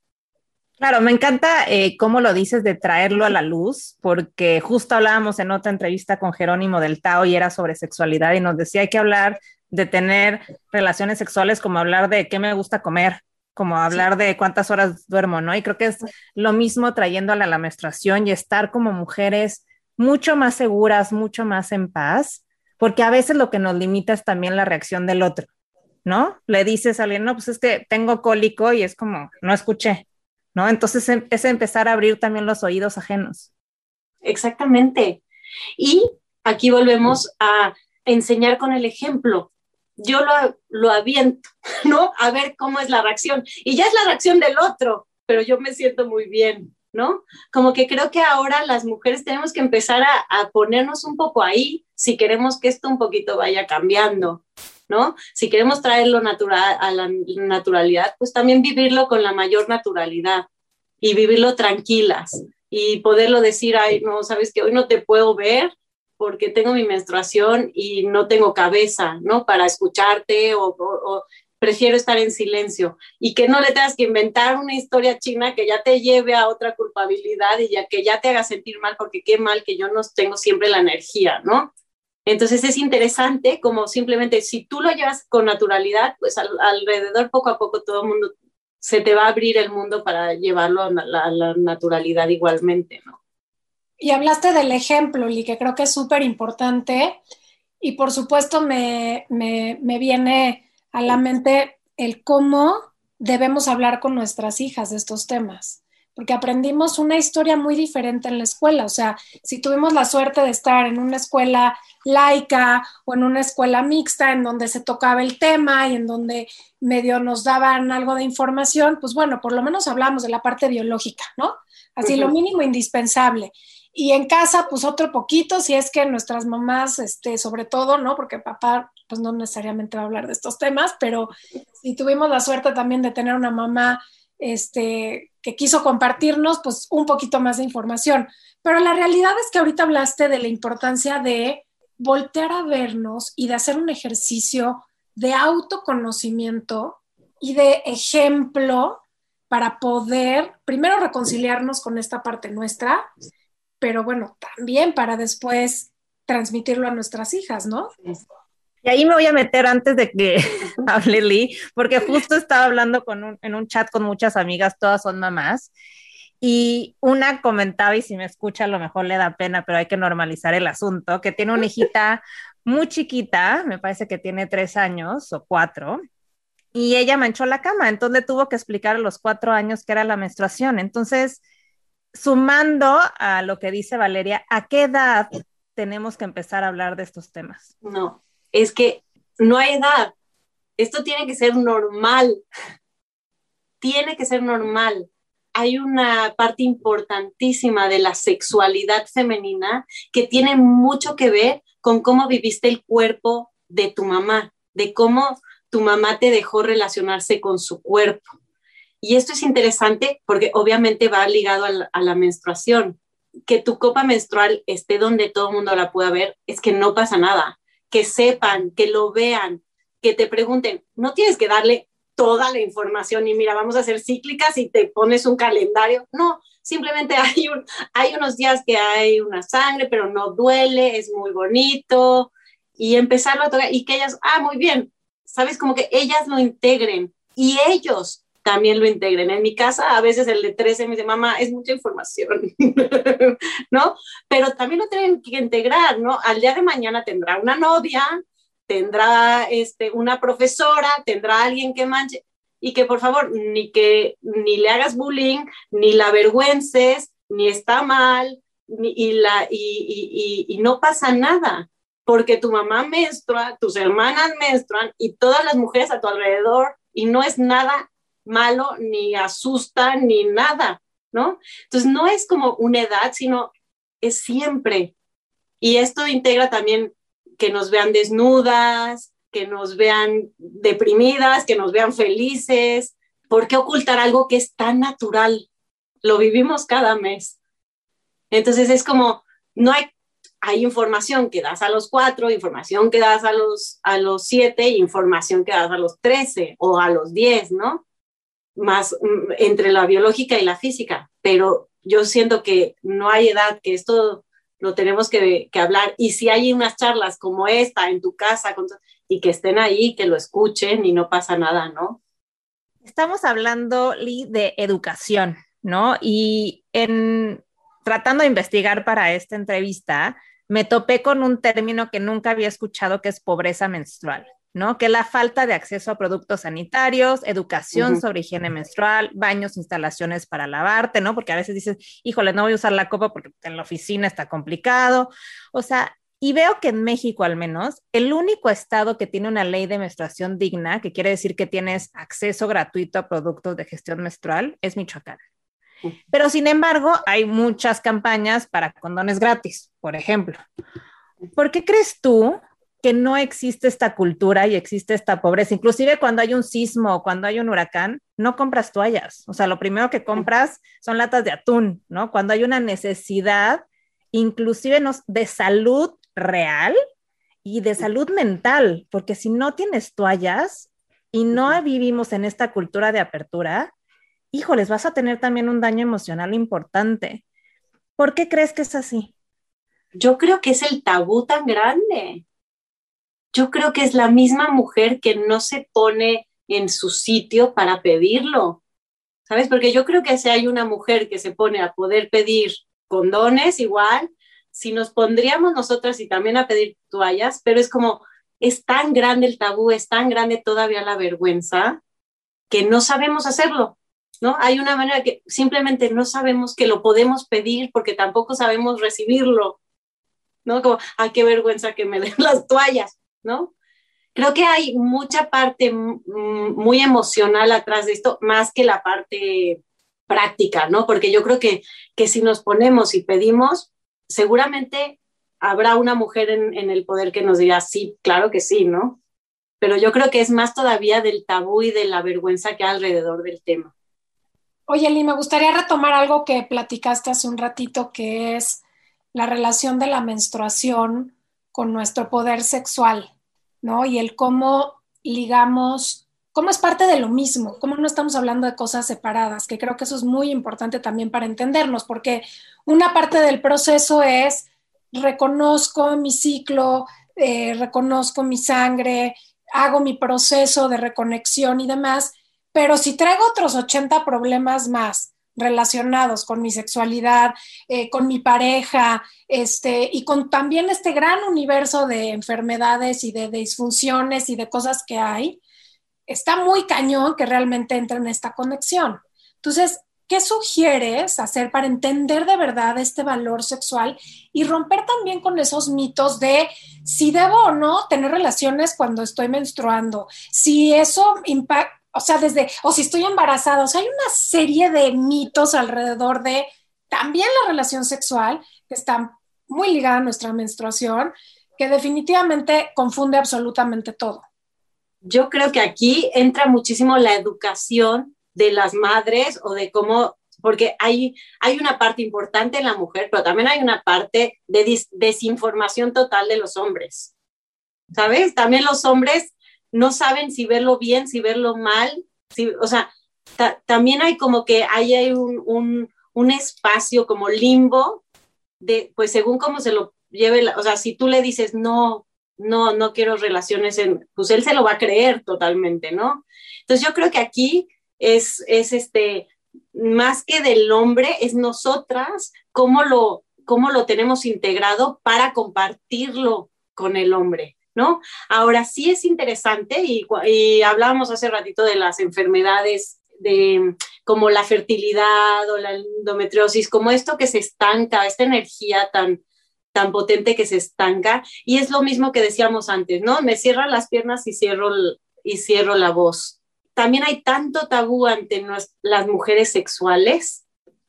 Claro, me encanta eh, cómo lo dices de traerlo a la luz, porque justo hablábamos en otra entrevista con Jerónimo del Tao y era sobre sexualidad y nos decía hay que hablar de tener relaciones sexuales como hablar de qué me gusta comer, como hablar de cuántas horas duermo, ¿no? Y creo que es lo mismo trayéndole a la menstruación y estar como mujeres mucho más seguras, mucho más en paz, porque a veces lo que nos limita es también la reacción del otro, ¿no? Le dices a alguien, no, pues es que tengo cólico y es como, no escuché, ¿no? Entonces em, es empezar a abrir también los oídos ajenos. Exactamente. Y aquí volvemos a enseñar con el ejemplo yo lo, lo aviento, ¿no? A ver cómo es la reacción. Y ya es la reacción del otro, pero yo me siento muy bien, ¿no? Como que creo que ahora las mujeres tenemos que empezar a, a, ponernos un poco ahí si queremos que esto un poquito vaya cambiando, ¿no? Si queremos traerlo natural, a la naturalidad, pues también vivirlo con la mayor naturalidad y vivirlo tranquilas y poderlo decir, ay, no, sabes que hoy no te puedo ver, porque tengo mi menstruación y no tengo cabeza, ¿no? Para escucharte o, prefiero estar en silencio y que no le tengas que inventar una historia china que ya te lleve a otra culpabilidad y ya que ya te haga sentir mal porque qué mal que yo no tengo siempre la energía, ¿no? Entonces es interesante como simplemente si tú lo llevas con naturalidad, pues alrededor poco a poco todo el mundo se te va a abrir el mundo para llevarlo a la naturalidad igualmente, ¿no? Y hablaste del ejemplo, Li, que creo que es súper importante. Y por supuesto me, me, me, viene a la mente el cómo debemos hablar con nuestras hijas de estos temas, porque aprendimos una historia muy diferente en la escuela. O sea, si tuvimos la suerte de estar en una escuela laica o en una escuela mixta en donde se tocaba el tema y en donde medio nos daban algo de información, pues bueno, por lo menos hablamos de la parte biológica, ¿no? Así lo mínimo indispensable. Y en casa, pues otro poquito, si es que nuestras mamás, este, sobre todo, ¿no? Porque papá, pues no necesariamente va a hablar de estos temas, pero si tuvimos la suerte también de tener una mamá, este, que quiso compartirnos, pues un poquito más de información. Pero la realidad es que ahorita hablaste de la importancia de voltear a vernos y de hacer un ejercicio de autoconocimiento y de ejemplo para poder primero reconciliarnos con esta parte nuestra pero bueno, también para después transmitirlo a nuestras hijas, ¿no? Y ahí me voy a meter antes de que hable Lee, porque justo estaba hablando en un chat con muchas amigas, todas son mamás, y una comentaba, y si me escucha a lo mejor le da pena, pero hay que normalizar el asunto, que tiene una hijita muy chiquita, me parece que tiene tres años o cuatro, y ella manchó la cama, entonces tuvo que explicar a los cuatro años qué era la menstruación. Entonces, sumando a lo que dice Valeria, ¿a qué edad tenemos que empezar a hablar de estos temas? No, es que no hay edad. Esto tiene que ser normal. Tiene que ser normal. Hay una parte importantísima de la sexualidad femenina que tiene mucho que ver con cómo viviste el cuerpo de tu mamá, de cómo tu mamá te dejó relacionarse con su cuerpo. Y esto es interesante porque obviamente va ligado a la, menstruación. Que tu copa menstrual esté donde todo el mundo la pueda ver es que no pasa nada. Que sepan, que lo vean, que te pregunten. No tienes que darle toda la información y mira, vamos a hacer cíclicas y te pones un calendario. No, simplemente hay, hay unos días que hay una sangre, pero no duele, es muy bonito. Y empezarlo a tocar y que ellas, ah, muy bien, sabes, como que ellas lo integren y ellos también lo integren. En mi casa, a veces el de 13 me dice, mamá, es mucha información, ¿no? Pero también lo tienen que integrar, ¿no? Al día de mañana tendrá una novia, tendrá este, una profesora, tendrá alguien que manche, y que por favor, ni que ni le hagas bullying, ni la avergüences, ni está mal, ni, y, la, y, y, y no pasa nada porque tu mamá menstrua, tus hermanas menstruan y todas las mujeres a tu alrededor y no es nada malo, ni asusta, ni nada, ¿no? Entonces no es como una edad, sino es siempre. Y esto integra también que nos vean desnudas, que nos vean deprimidas, que nos vean felices. ¿Por qué ocultar algo que es tan natural? Lo vivimos cada mes. Entonces es como, no hay, información que das a los cuatro, información que das a los, a los siete, información que das a los trece o a los diez, ¿no? Más mm, entre la biológica y la física, pero yo siento que no hay edad, que esto lo tenemos que, hablar. Y si hay unas charlas como esta en tu casa y que estén ahí, que lo escuchen y no pasa nada, ¿no? Estamos hablando, Lee, de educación, ¿no? Y en tratando de investigar para esta entrevista, me topé con un término que nunca había escuchado, que es pobreza menstrual. ¿No? Que la falta de acceso a productos sanitarios, educación sobre higiene menstrual, baños, instalaciones para lavarte, ¿no? Porque a veces dices, híjole, no voy a usar la copa porque en la oficina está complicado. O sea, y veo que en México al menos, el único estado que tiene una ley de menstruación digna, que quiere decir que tienes acceso gratuito a productos de gestión menstrual, es Michoacán. Pero sin embargo, hay muchas campañas para condones gratis, por ejemplo. ¿Por qué crees tú que no existe esta cultura y existe esta pobreza. Inclusive cuando hay un sismo o cuando hay un huracán, no compras toallas. O sea, lo primero que compras son latas de atún, ¿no? Cuando hay una necesidad, inclusive de salud real y de salud mental, porque si no tienes toallas y no vivimos en esta cultura de apertura, híjoles, vas a tener también un daño emocional importante. ¿Por qué crees que es así? Yo creo que es el tabú tan grande yo creo que es la misma mujer que no se pone en su sitio para pedirlo. ¿Sabes? Porque yo creo que si hay una mujer que se pone a poder pedir condones, igual, si nos pondríamos nosotras y también a pedir toallas, pero es como, es tan grande el tabú, es tan grande todavía la vergüenza, que no sabemos hacerlo, ¿no? Hay una manera que simplemente no sabemos que lo podemos pedir porque tampoco sabemos recibirlo, ¿no? Como, ay, qué vergüenza que me den las toallas. ¿No? Creo que hay mucha parte muy emocional atrás de esto, más que la parte práctica, ¿no? Porque yo creo que, que si nos ponemos y pedimos, seguramente habrá una mujer en, el poder que nos diga, sí, claro que sí, ¿no? Pero yo creo que es más todavía del tabú y de la vergüenza que hay alrededor del tema. Oye, Lee, me gustaría retomar algo que platicaste hace un ratito, que es la relación de la menstruación con nuestro poder sexual, ¿no? Y el cómo ligamos, cómo es parte de lo mismo, cómo no estamos hablando de cosas separadas, que creo que eso es muy importante también para entendernos, porque una parte del proceso es reconozco mi ciclo, eh, reconozco mi sangre, hago mi proceso de reconexión y demás, pero si traigo otros 80 problemas más relacionados con mi sexualidad, eh, con mi pareja, este, y con también este gran universo de enfermedades y de, disfunciones y de cosas que hay, está muy cañón que realmente entre en esta conexión. Entonces, ¿qué sugieres hacer para entender de verdad este valor sexual y romper también con esos mitos de si debo o no tener relaciones cuando estoy menstruando? Si eso impacta o sea, desde, o si estoy embarazada, o sea, hay una serie de mitos alrededor de también la relación sexual que están muy ligada a nuestra menstruación, que definitivamente confunde absolutamente todo. Yo creo que aquí entra muchísimo la educación de las madres o de cómo, porque hay, hay una parte importante en la mujer, pero también hay una parte de desinformación total de los hombres. ¿Sabes? También los hombres no saben si verlo bien, si verlo mal, si, o sea, también hay como que hay, un, un, espacio como limbo de, pues según cómo se lo lleve, o sea, si tú le dices, no, no, no quiero relaciones, en, pues él se lo va a creer totalmente, ¿no? Entonces yo creo que aquí es, es este, más que del hombre, es nosotras cómo lo, cómo lo tenemos integrado para compartirlo con el hombre. ¿No? Ahora sí es interesante y, hablábamos hace ratito de las enfermedades de como la fertilidad o la endometriosis, como esto que se estanca, esta energía tan, tan potente que se estanca. Y es lo mismo que decíamos antes, ¿no? Me cierran las piernas y cierro, y cierro la voz. También hay tanto tabú ante las mujeres sexuales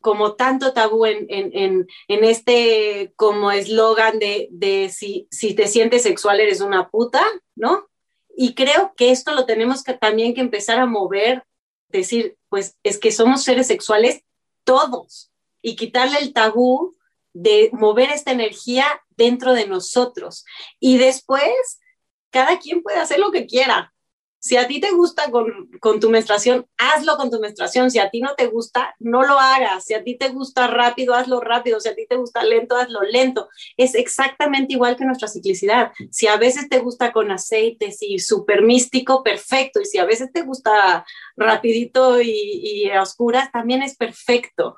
como tanto tabú en, este como eslogan de, si, si, te sientes sexual eres una puta, ¿no? Y creo que esto lo tenemos que, también que empezar a mover, decir, pues es que somos seres sexuales todos y quitarle el tabú de mover esta energía dentro de nosotros. Y después, cada quien puede hacer lo que quiera, si a ti te gusta con, tu menstruación, hazlo con tu menstruación. Si a ti no te gusta, no lo hagas. Si a ti te gusta rápido, hazlo rápido. Si a ti te gusta lento, hazlo lento. Es exactamente igual que nuestra ciclicidad. Si a veces te gusta con aceites y súper místico, perfecto. Y si a veces te gusta rapidito y, y a oscuras, también es perfecto.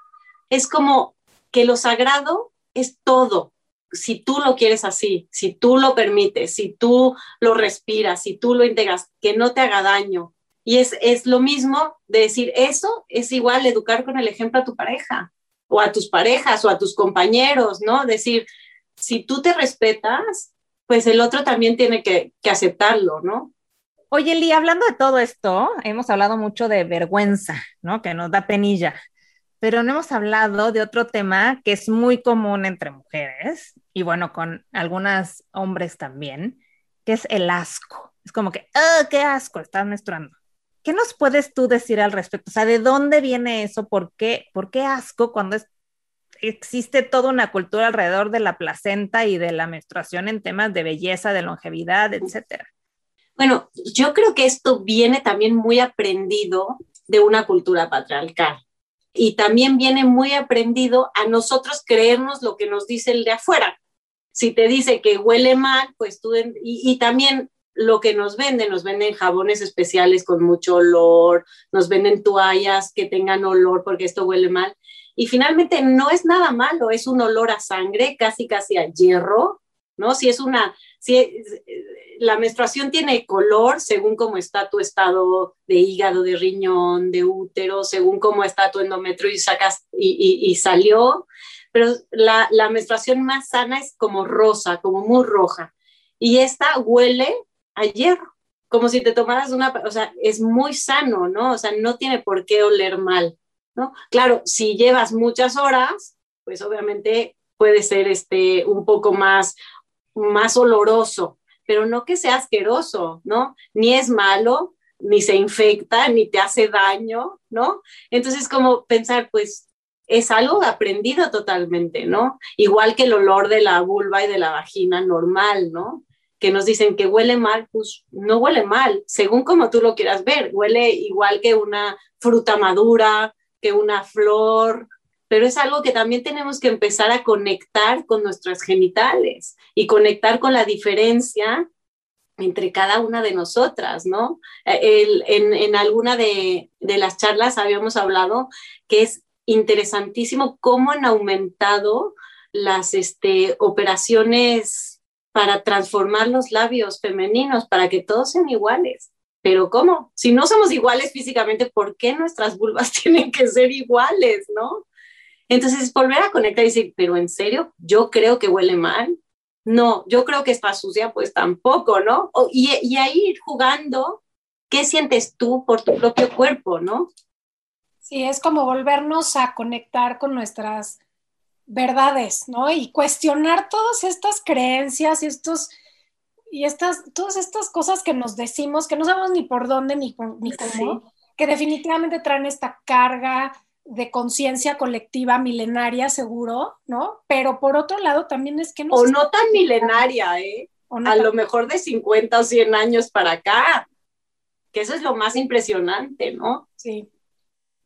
Es como que lo sagrado es todo si tú lo quieres así, si tú lo permites, si tú lo respiras, si tú lo integras, que no te haga daño. Y es, es lo mismo de decir, eso es igual educar con el ejemplo a tu pareja o a tus parejas o a tus compañeros, ¿no? Decir, si tú te respetas, pues el otro también tiene que, que aceptarlo, ¿no? Oye, Lee, hablando de todo esto, hemos hablado mucho de vergüenza, ¿no? Que nos da penilla pero no hemos hablado de otro tema que es muy común entre mujeres y bueno, con algunos hombres también, que es el asco. Es como que, ¡ah, qué asco! Estás menstruando. ¿Qué nos puedes tú decir al respecto? O sea, ¿de dónde viene eso? ¿Por qué, ¿Por qué asco cuando existe toda una cultura alrededor de la placenta y de la menstruación en temas de belleza, de longevidad, etcétera? Bueno, yo creo que esto viene también muy aprendido de una cultura patriarcal y también viene muy aprendido a nosotros creernos lo que nos dice el de afuera. Si te dice que huele mal, pues tú, y, también lo que nos venden, nos venden jabones especiales con mucho olor, nos venden toallas que tengan olor porque esto huele mal. Y finalmente no es nada malo, es un olor a sangre, casi casi a hierro, ¿no? Si es una, si la menstruación tiene color según cómo está tu estado de hígado, de riñón, de útero, según cómo está tu endometrio y sacas y, salió, pero la, la, menstruación más sana es como rosa, como muy roja. Y esta huele a hierro, como si te tomaras una, o sea, es muy sano, ¿no? O sea, no tiene por qué oler mal, ¿no? Claro, si llevas muchas horas, pues obviamente puede ser este, un poco más, más oloroso, pero no que sea asqueroso, ¿no? Ni es malo, ni se infecta, ni te hace daño, ¿no? Entonces, como pensar, pues es algo aprendido totalmente, ¿no? Igual que el olor de la vulva y de la vagina normal, ¿no? Que nos dicen que huele mal, pues no huele mal, según como tú lo quieras ver, huele igual que una fruta madura, que una flor, pero es algo que también tenemos que empezar a conectar con nuestras genitales y conectar con la diferencia entre cada una de nosotras, ¿no? En, alguna de, las charlas habíamos hablado que es interesantísimo cómo han aumentado las este, operaciones para transformar los labios femeninos, para que todos sean iguales. Pero ¿cómo? Si no somos iguales físicamente, ¿por qué nuestras vulvas tienen que ser iguales, no? Entonces, volver a conectar y decir, pero en serio, yo creo que huele mal. No, yo creo que está sucia, pues tampoco, ¿no? y, y ahí ir jugando, ¿qué sientes tú por tu propio cuerpo, no? Sí, es como volvernos a conectar con nuestras verdades, ¿no? Y cuestionar todas estas creencias y estos y estas todas estas cosas que nos decimos que no sabemos ni por dónde ni, ni cómo, que definitivamente traen esta carga de conciencia colectiva milenaria, seguro, ¿no? Pero por otro lado también es que no... O no tan milenaria, ¿eh? a lo mejor de 50 o 100 años para acá, que eso es lo más impresionante, ¿no? Sí.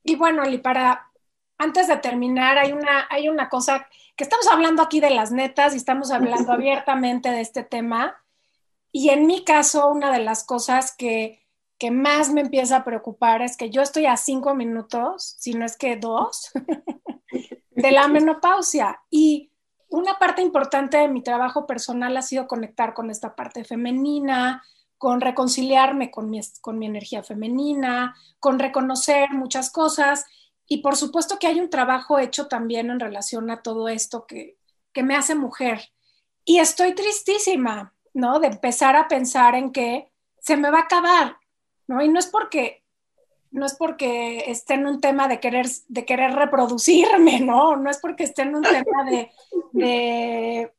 Y bueno, para, antes de terminar, hay una, hay una cosa que estamos hablando aquí de las netas y estamos hablando abiertamente de este tema. Y en mi caso, una de las cosas que que más me empieza a preocupar es que yo estoy a cinco minutos, si no es que dos, de la menopausia. Y una parte importante de mi trabajo personal ha sido conectar con esta parte femenina, con reconciliarme con mi, con mi energía femenina, con reconocer muchas cosas. Y por supuesto que hay un trabajo hecho también en relación a todo esto que, que me hace mujer. Y estoy tristísima, ¿no? De empezar a pensar en que se me va a acabar ¿no? Y no es porque, no es porque esté en un tema de querer, de querer reproducirme, ¿no? No es porque esté en un tema de,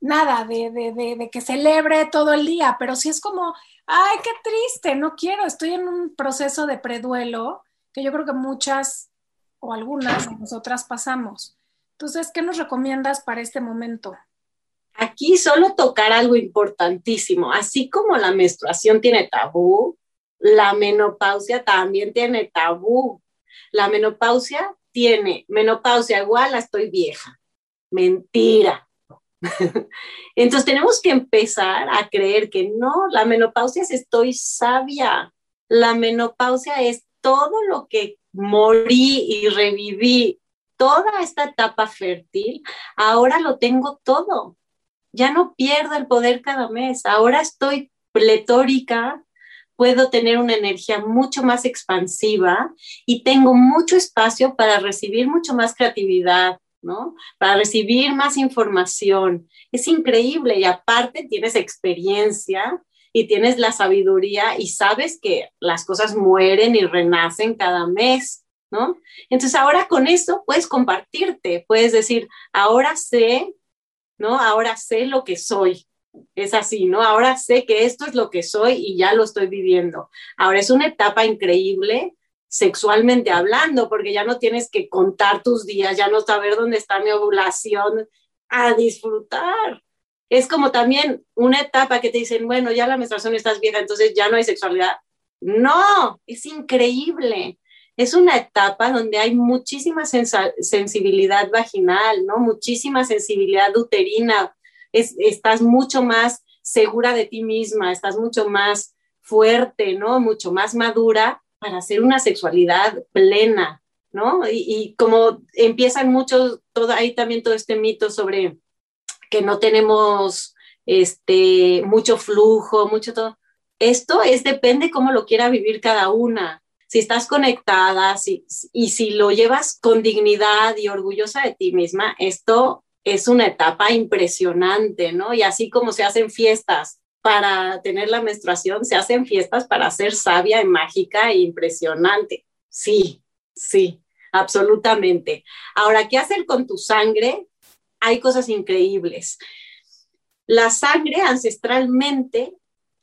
nada, de, de, que celebre todo el día, pero sí es como, ay, qué triste, no quiero, estoy en un proceso de preduelo que yo creo que muchas o algunas de nosotras pasamos. Entonces, ¿qué nos recomiendas para este momento? Aquí solo tocar algo importantísimo, así como la menstruación tiene tabú, la menopausia también tiene tabú. La menopausia tiene, menopausia igual estoy vieja. Mentira. Entonces tenemos que empezar a creer que no, la menopausia es estoy sabia. La menopausia es todo lo que morí y reviví, toda esta etapa fértil, ahora lo tengo todo. Ya no pierdo el poder cada mes, ahora estoy pletórica puedo tener una energía mucho más expansiva y tengo mucho espacio para recibir mucho más creatividad, ¿no? Para recibir más información. Es increíble y aparte tienes experiencia y tienes la sabiduría y sabes que las cosas mueren y renacen cada mes, ¿no? Entonces ahora con eso puedes compartirte, puedes decir, ahora sé, ¿no? Ahora sé lo que soy, es así, ¿no? Ahora sé que esto es lo que soy y ya lo estoy viviendo. Ahora es una etapa increíble sexualmente hablando, porque ya no tienes que contar tus días, ya no saber dónde está mi ovulación, a disfrutar. Es como también una etapa que te dicen, bueno, ya la menstruación estás vieja, entonces ya no hay sexualidad. No, es increíble. Es una etapa donde hay muchísima sensibilidad vaginal, ¿no? Muchísima sensibilidad uterina, estás mucho más segura de ti misma, estás mucho más fuerte, ¿no? Mucho más madura para hacer una sexualidad plena, ¿no? Y, como empiezan muchos, todo, hay también todo este mito sobre que no tenemos este, mucho flujo, mucho todo. Esto es, depende cómo lo quiera vivir cada una. Si estás conectada si, y si lo llevas con dignidad y orgullosa de ti misma, esto es una etapa impresionante, ¿no? Y así como se hacen fiestas para tener la menstruación, se hacen fiestas para ser sabia y mágica e impresionante. Sí, sí, absolutamente. Ahora, ¿qué hacer con tu sangre? hay cosas increíbles. La sangre ancestralmente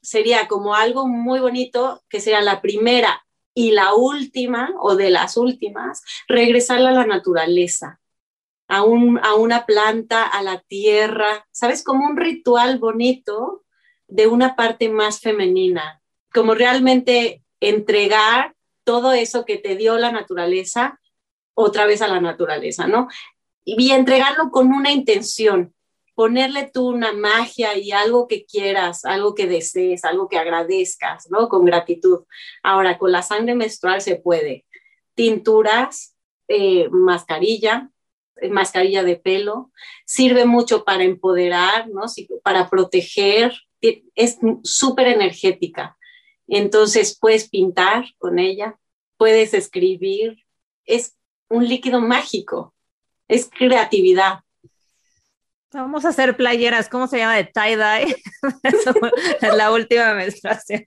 sería como algo muy bonito, que sería la primera y la última, o de las últimas, regresarla a la naturaleza, a, a una planta, a la tierra, ¿sabes? Como un ritual bonito de una parte más femenina, como realmente entregar todo eso que te dio la naturaleza otra vez a la naturaleza, ¿no? Y entregarlo con una intención, ponerle tú una magia y algo que quieras, algo que desees, algo que agradezcas, ¿no? Con gratitud. Ahora, con la sangre menstrual se puede. Tinturas, eh, mascarilla, mascarilla de pelo, sirve mucho para empoderar, ¿no? Para proteger, es súper energética. Entonces puedes pintar con ella, puedes escribir, es un líquido mágico, es creatividad. Vamos a hacer playeras, ¿cómo se llama? De tie-dye. es la última menstruación.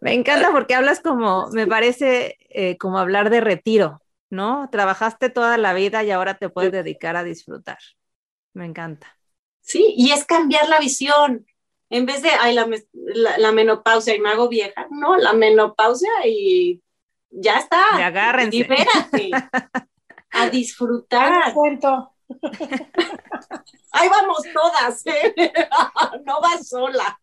me encanta porque hablas como, me parece eh, como hablar de retiro, ¿no? Trabajaste toda la vida y ahora te puedes dedicar a disfrutar. Me encanta. Sí, y es cambiar la visión. En vez de, ay, la, la, menopausia y me hago vieja, no, la menopausia y ya está. Y agárrense. Libérate. a disfrutar. Ahí vamos todas, ¿eh? no vas sola.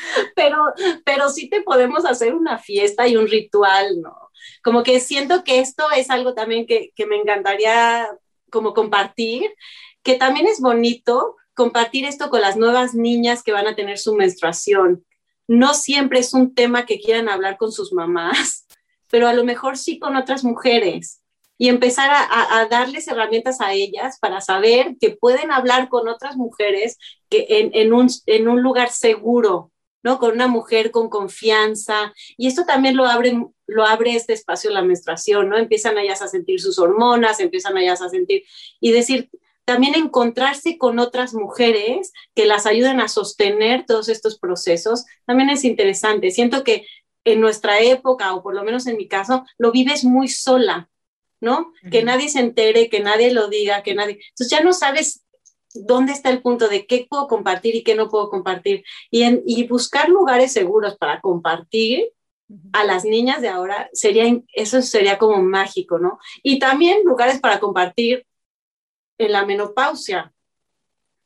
Pero, pero sí te podemos hacer una fiesta y un ritual, ¿no? Como que siento que esto es algo también que, que me encantaría como compartir, que también es bonito compartir esto con las nuevas niñas que van a tener su menstruación. No siempre es un tema que quieran hablar con sus mamás, pero a lo mejor sí con otras mujeres y empezar a, darles herramientas a ellas para saber que pueden hablar con otras mujeres que en, un, en un lugar seguro, ¿no? Con una mujer con confianza. Y esto también lo abre, lo abre este espacio la menstruación, ¿no? Empiezan ellas a sentir sus hormonas, empiezan ellas a sentir y decir, también encontrarse con otras mujeres que las ayuden a sostener todos estos procesos, también es interesante. Siento que en nuestra época, o por lo menos en mi caso, lo vives muy sola, ¿no? Que nadie se entere, que nadie lo diga, que nadie... Entonces ya no sabes dónde está el punto de qué puedo compartir y qué no puedo compartir. Y, en, y buscar lugares seguros para compartir a las niñas de ahora, sería, eso sería como mágico, ¿no? Y también lugares para compartir en la menopausia.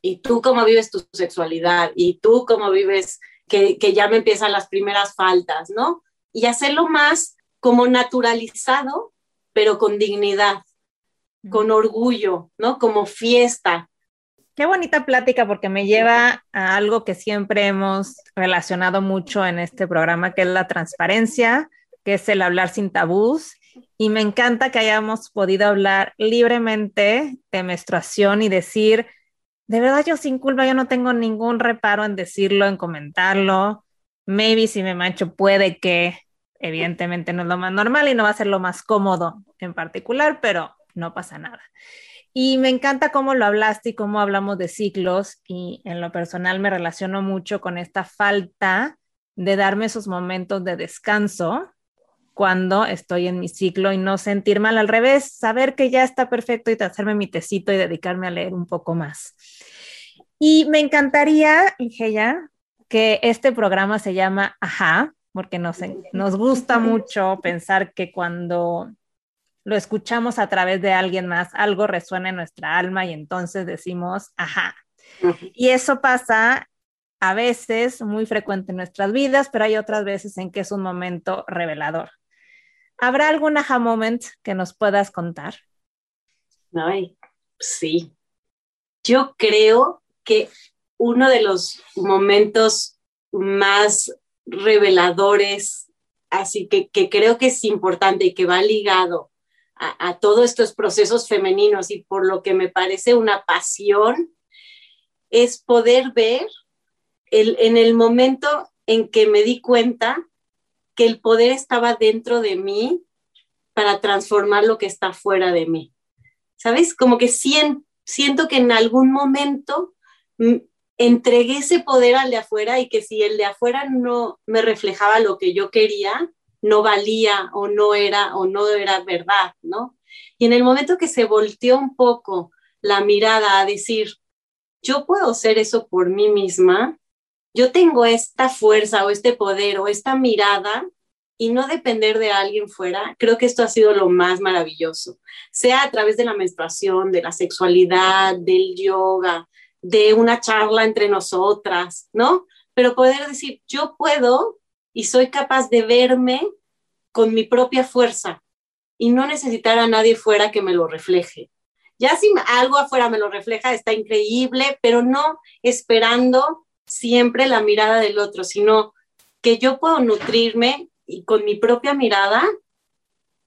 Y tú cómo vives tu sexualidad, y tú cómo vives que, que ya me empiezan las primeras faltas, ¿no? Y hacerlo más como naturalizado pero con dignidad, con orgullo, ¿no? Como fiesta. Qué bonita plática porque me lleva a algo que siempre hemos relacionado mucho en este programa, que es la transparencia, que es el hablar sin tabús. Y me encanta que hayamos podido hablar libremente de menstruación y decir, de verdad yo sin culpa, yo no tengo ningún reparo en decirlo, en comentarlo. Maybe si me mancho puede que Evidentemente no es lo más normal y no va a ser lo más cómodo en particular, pero no pasa nada. Y me encanta cómo lo hablaste y cómo hablamos de ciclos y en lo personal me relaciono mucho con esta falta de darme esos momentos de descanso cuando estoy en mi ciclo y no sentir mal al revés, saber que ya está perfecto y hacerme mi tecito y dedicarme a leer un poco más. Y me encantaría, Ingeya, que este programa se llama Ajá, porque nos, nos gusta mucho pensar que cuando lo escuchamos a través de alguien más, algo resuena en nuestra alma y entonces decimos, ajá. Y eso pasa a veces, muy frecuente en nuestras vidas, pero hay otras veces en que es un momento revelador. ¿Habrá algún aha moment que nos puedas contar? Ay, sí. Yo creo que uno de los momentos más reveladores, así que, que creo que es importante y que va ligado a, todos estos procesos femeninos y por lo que me parece una pasión, es poder ver el, en el momento en que me di cuenta que el poder estaba dentro de mí para transformar lo que está fuera de mí. ¿Sabes? Como que siento que en algún momento entregué ese poder al de afuera y que si el de afuera no me reflejaba lo que yo quería, no valía o no era o no era verdad, ¿no? Y en el momento que se volteó un poco la mirada a decir, yo puedo hacer eso por mí misma, yo tengo esta fuerza o este poder o esta mirada y no depender de alguien fuera, creo que esto ha sido lo más maravilloso, sea a través de la menstruación, de la sexualidad, del yoga, de una charla entre nosotras, ¿no? Pero poder decir, yo puedo y soy capaz de verme con mi propia fuerza y no necesitar a nadie fuera que me lo refleje. Ya si algo afuera me lo refleja, está increíble, pero no esperando siempre la mirada del otro, sino que yo puedo nutrirme y con mi propia mirada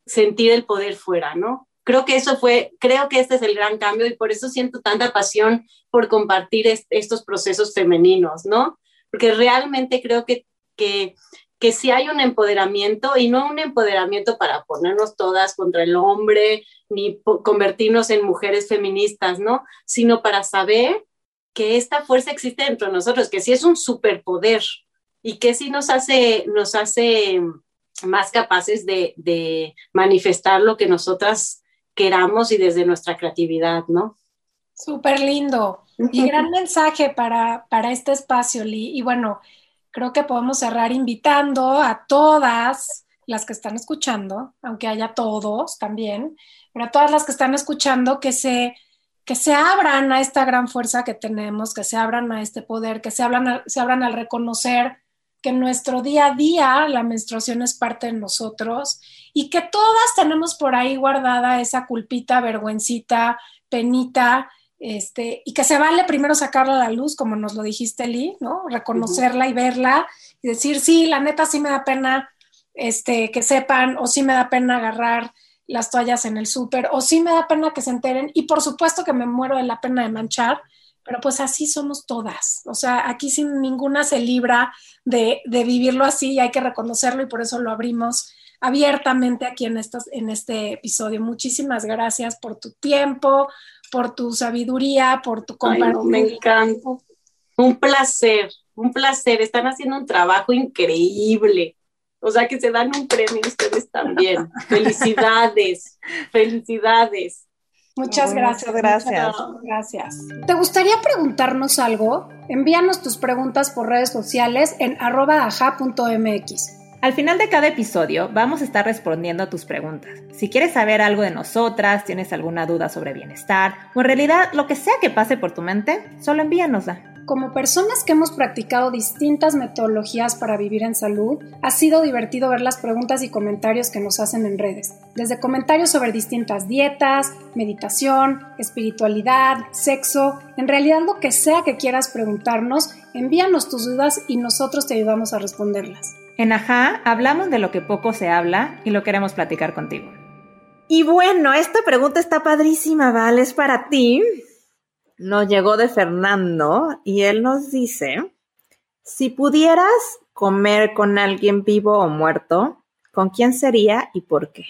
sentir el poder fuera, ¿no? Creo que eso fue, creo que este es el gran cambio y por eso siento tanta pasión por compartir estos procesos femeninos, ¿no? Porque realmente creo que, que, que sí hay un empoderamiento y no un empoderamiento para ponernos todas contra el hombre ni convertirnos en mujeres feministas, ¿no? Sino para saber que esta fuerza existe dentro de nosotros, que sí es un superpoder, y que sí nos hace, nos hace más capaces de, manifestar lo que nosotras queramos y desde nuestra creatividad, ¿no? Súper lindo y gran mensaje para, para este espacio, Lee. Y bueno, creo que podemos cerrar invitando a todas las que están escuchando, aunque haya todos también, pero a todas las que están escuchando que se, que se abran a esta gran fuerza que tenemos, que se abran a este poder, que se, se abran al reconocer que nuestro día a día la menstruación es parte de nosotros y que todas tenemos por ahí guardada esa culpita, vergüencita, penita, este, y que se vale primero sacarla a la luz, como nos lo dijiste, Lee, ¿no? Reconocerla y verla y decir, sí, la neta sí me da pena este, que sepan, o sí me da pena agarrar las toallas en el súper, o sí me da pena que se enteren, y por supuesto que me muero de la pena de manchar, pero pues así somos todas. O sea, aquí sin ninguna se libra de, vivirlo así y hay que reconocerlo y por eso lo abrimos abiertamente aquí en, estos, en este episodio. Muchísimas gracias por tu tiempo, por tu sabiduría, por tu compañía. me encanta. Un placer, un placer. Están haciendo un trabajo increíble. O sea que se dan un premio ustedes también. felicidades, felicidades. Muchas gracias. Gracias. Gracias. ¿Te gustaría preguntarnos algo? Envíanos tus preguntas por redes sociales en arroba.aja.mx. Al final de cada episodio vamos a estar respondiendo a tus preguntas. Si quieres saber algo de nosotras, tienes alguna duda sobre bienestar o en realidad lo que sea que pase por tu mente, solo envíanosla. Como personas que hemos practicado distintas metodologías para vivir en salud, ha sido divertido ver las preguntas y comentarios que nos hacen en redes, desde comentarios sobre distintas dietas, meditación, espiritualidad, sexo, en realidad lo que sea que quieras preguntarnos, envíanos tus dudas y nosotros te ayudamos a responderlas. En Ajá hablamos de lo que poco se habla y lo queremos platicar contigo. Y bueno, esta pregunta está padrísima, Val, es para ti nos llegó de Fernando y él nos dice, si pudieras comer con alguien vivo o muerto, ¿con quién sería y por qué?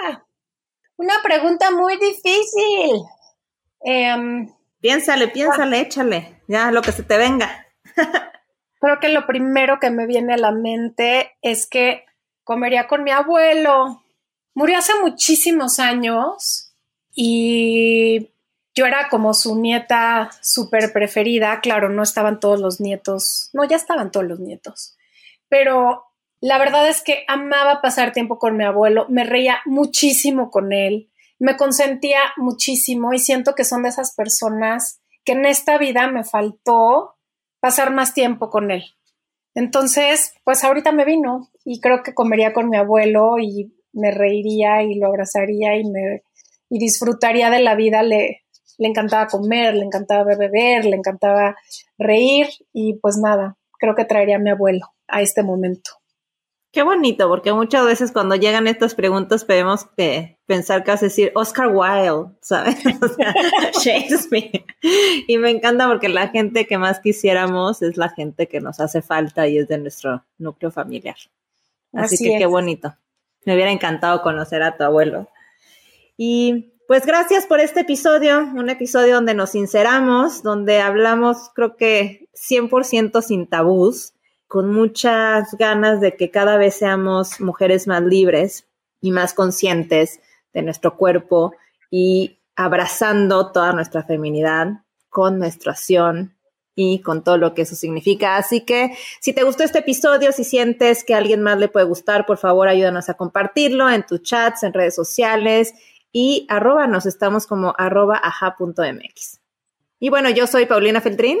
Ah, una pregunta muy difícil. Em, piénsale, piénsale, échale, ya lo que se te venga. Creo que lo primero que me viene a la mente es que comería con mi abuelo. Murió hace muchísimos años y yo era como su nieta súper preferida, claro, no estaban todos los nietos, no, ya estaban todos los nietos, pero la verdad es que amaba pasar tiempo con mi abuelo, me reía muchísimo con él, me consentía muchísimo y siento que son de esas personas que en esta vida me faltó pasar más tiempo con él. Entonces, pues ahorita me vino y creo que comería con mi abuelo y me reiría y lo abrazaría y me y disfrutaría de la vida, le, le encantaba comer, le encantaba beber, le encantaba reír y pues nada, creo que traería a mi abuelo a este momento. Qué bonito, porque muchas veces cuando llegan estas preguntas podemos que pensar que vas a decir Oscar Wilde, ¿sabes? O sea, Shakespeare. Y me encanta porque la gente que más quisiéramos es la gente que nos hace falta y es de nuestro núcleo familiar. Así, que qué bonito. Me hubiera encantado conocer a tu abuelo. Y pues gracias por este episodio, un episodio donde nos sinceramos, donde hablamos creo que 100% sin tabús, con muchas ganas de que cada vez seamos mujeres más libres y más conscientes de nuestro cuerpo y abrazando toda nuestra feminidad con menstruación y con todo lo que eso significa. Así que si te gustó este episodio, si sientes que a alguien más le puede gustar, por favor ayúdanos a compartirlo en tus chats, en redes sociales y arroba nos estamos como arroba aja.mx. Y bueno, yo soy Paulina Feltrín.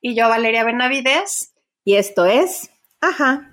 Y yo Valeria Benavides. Y esto es Ajá.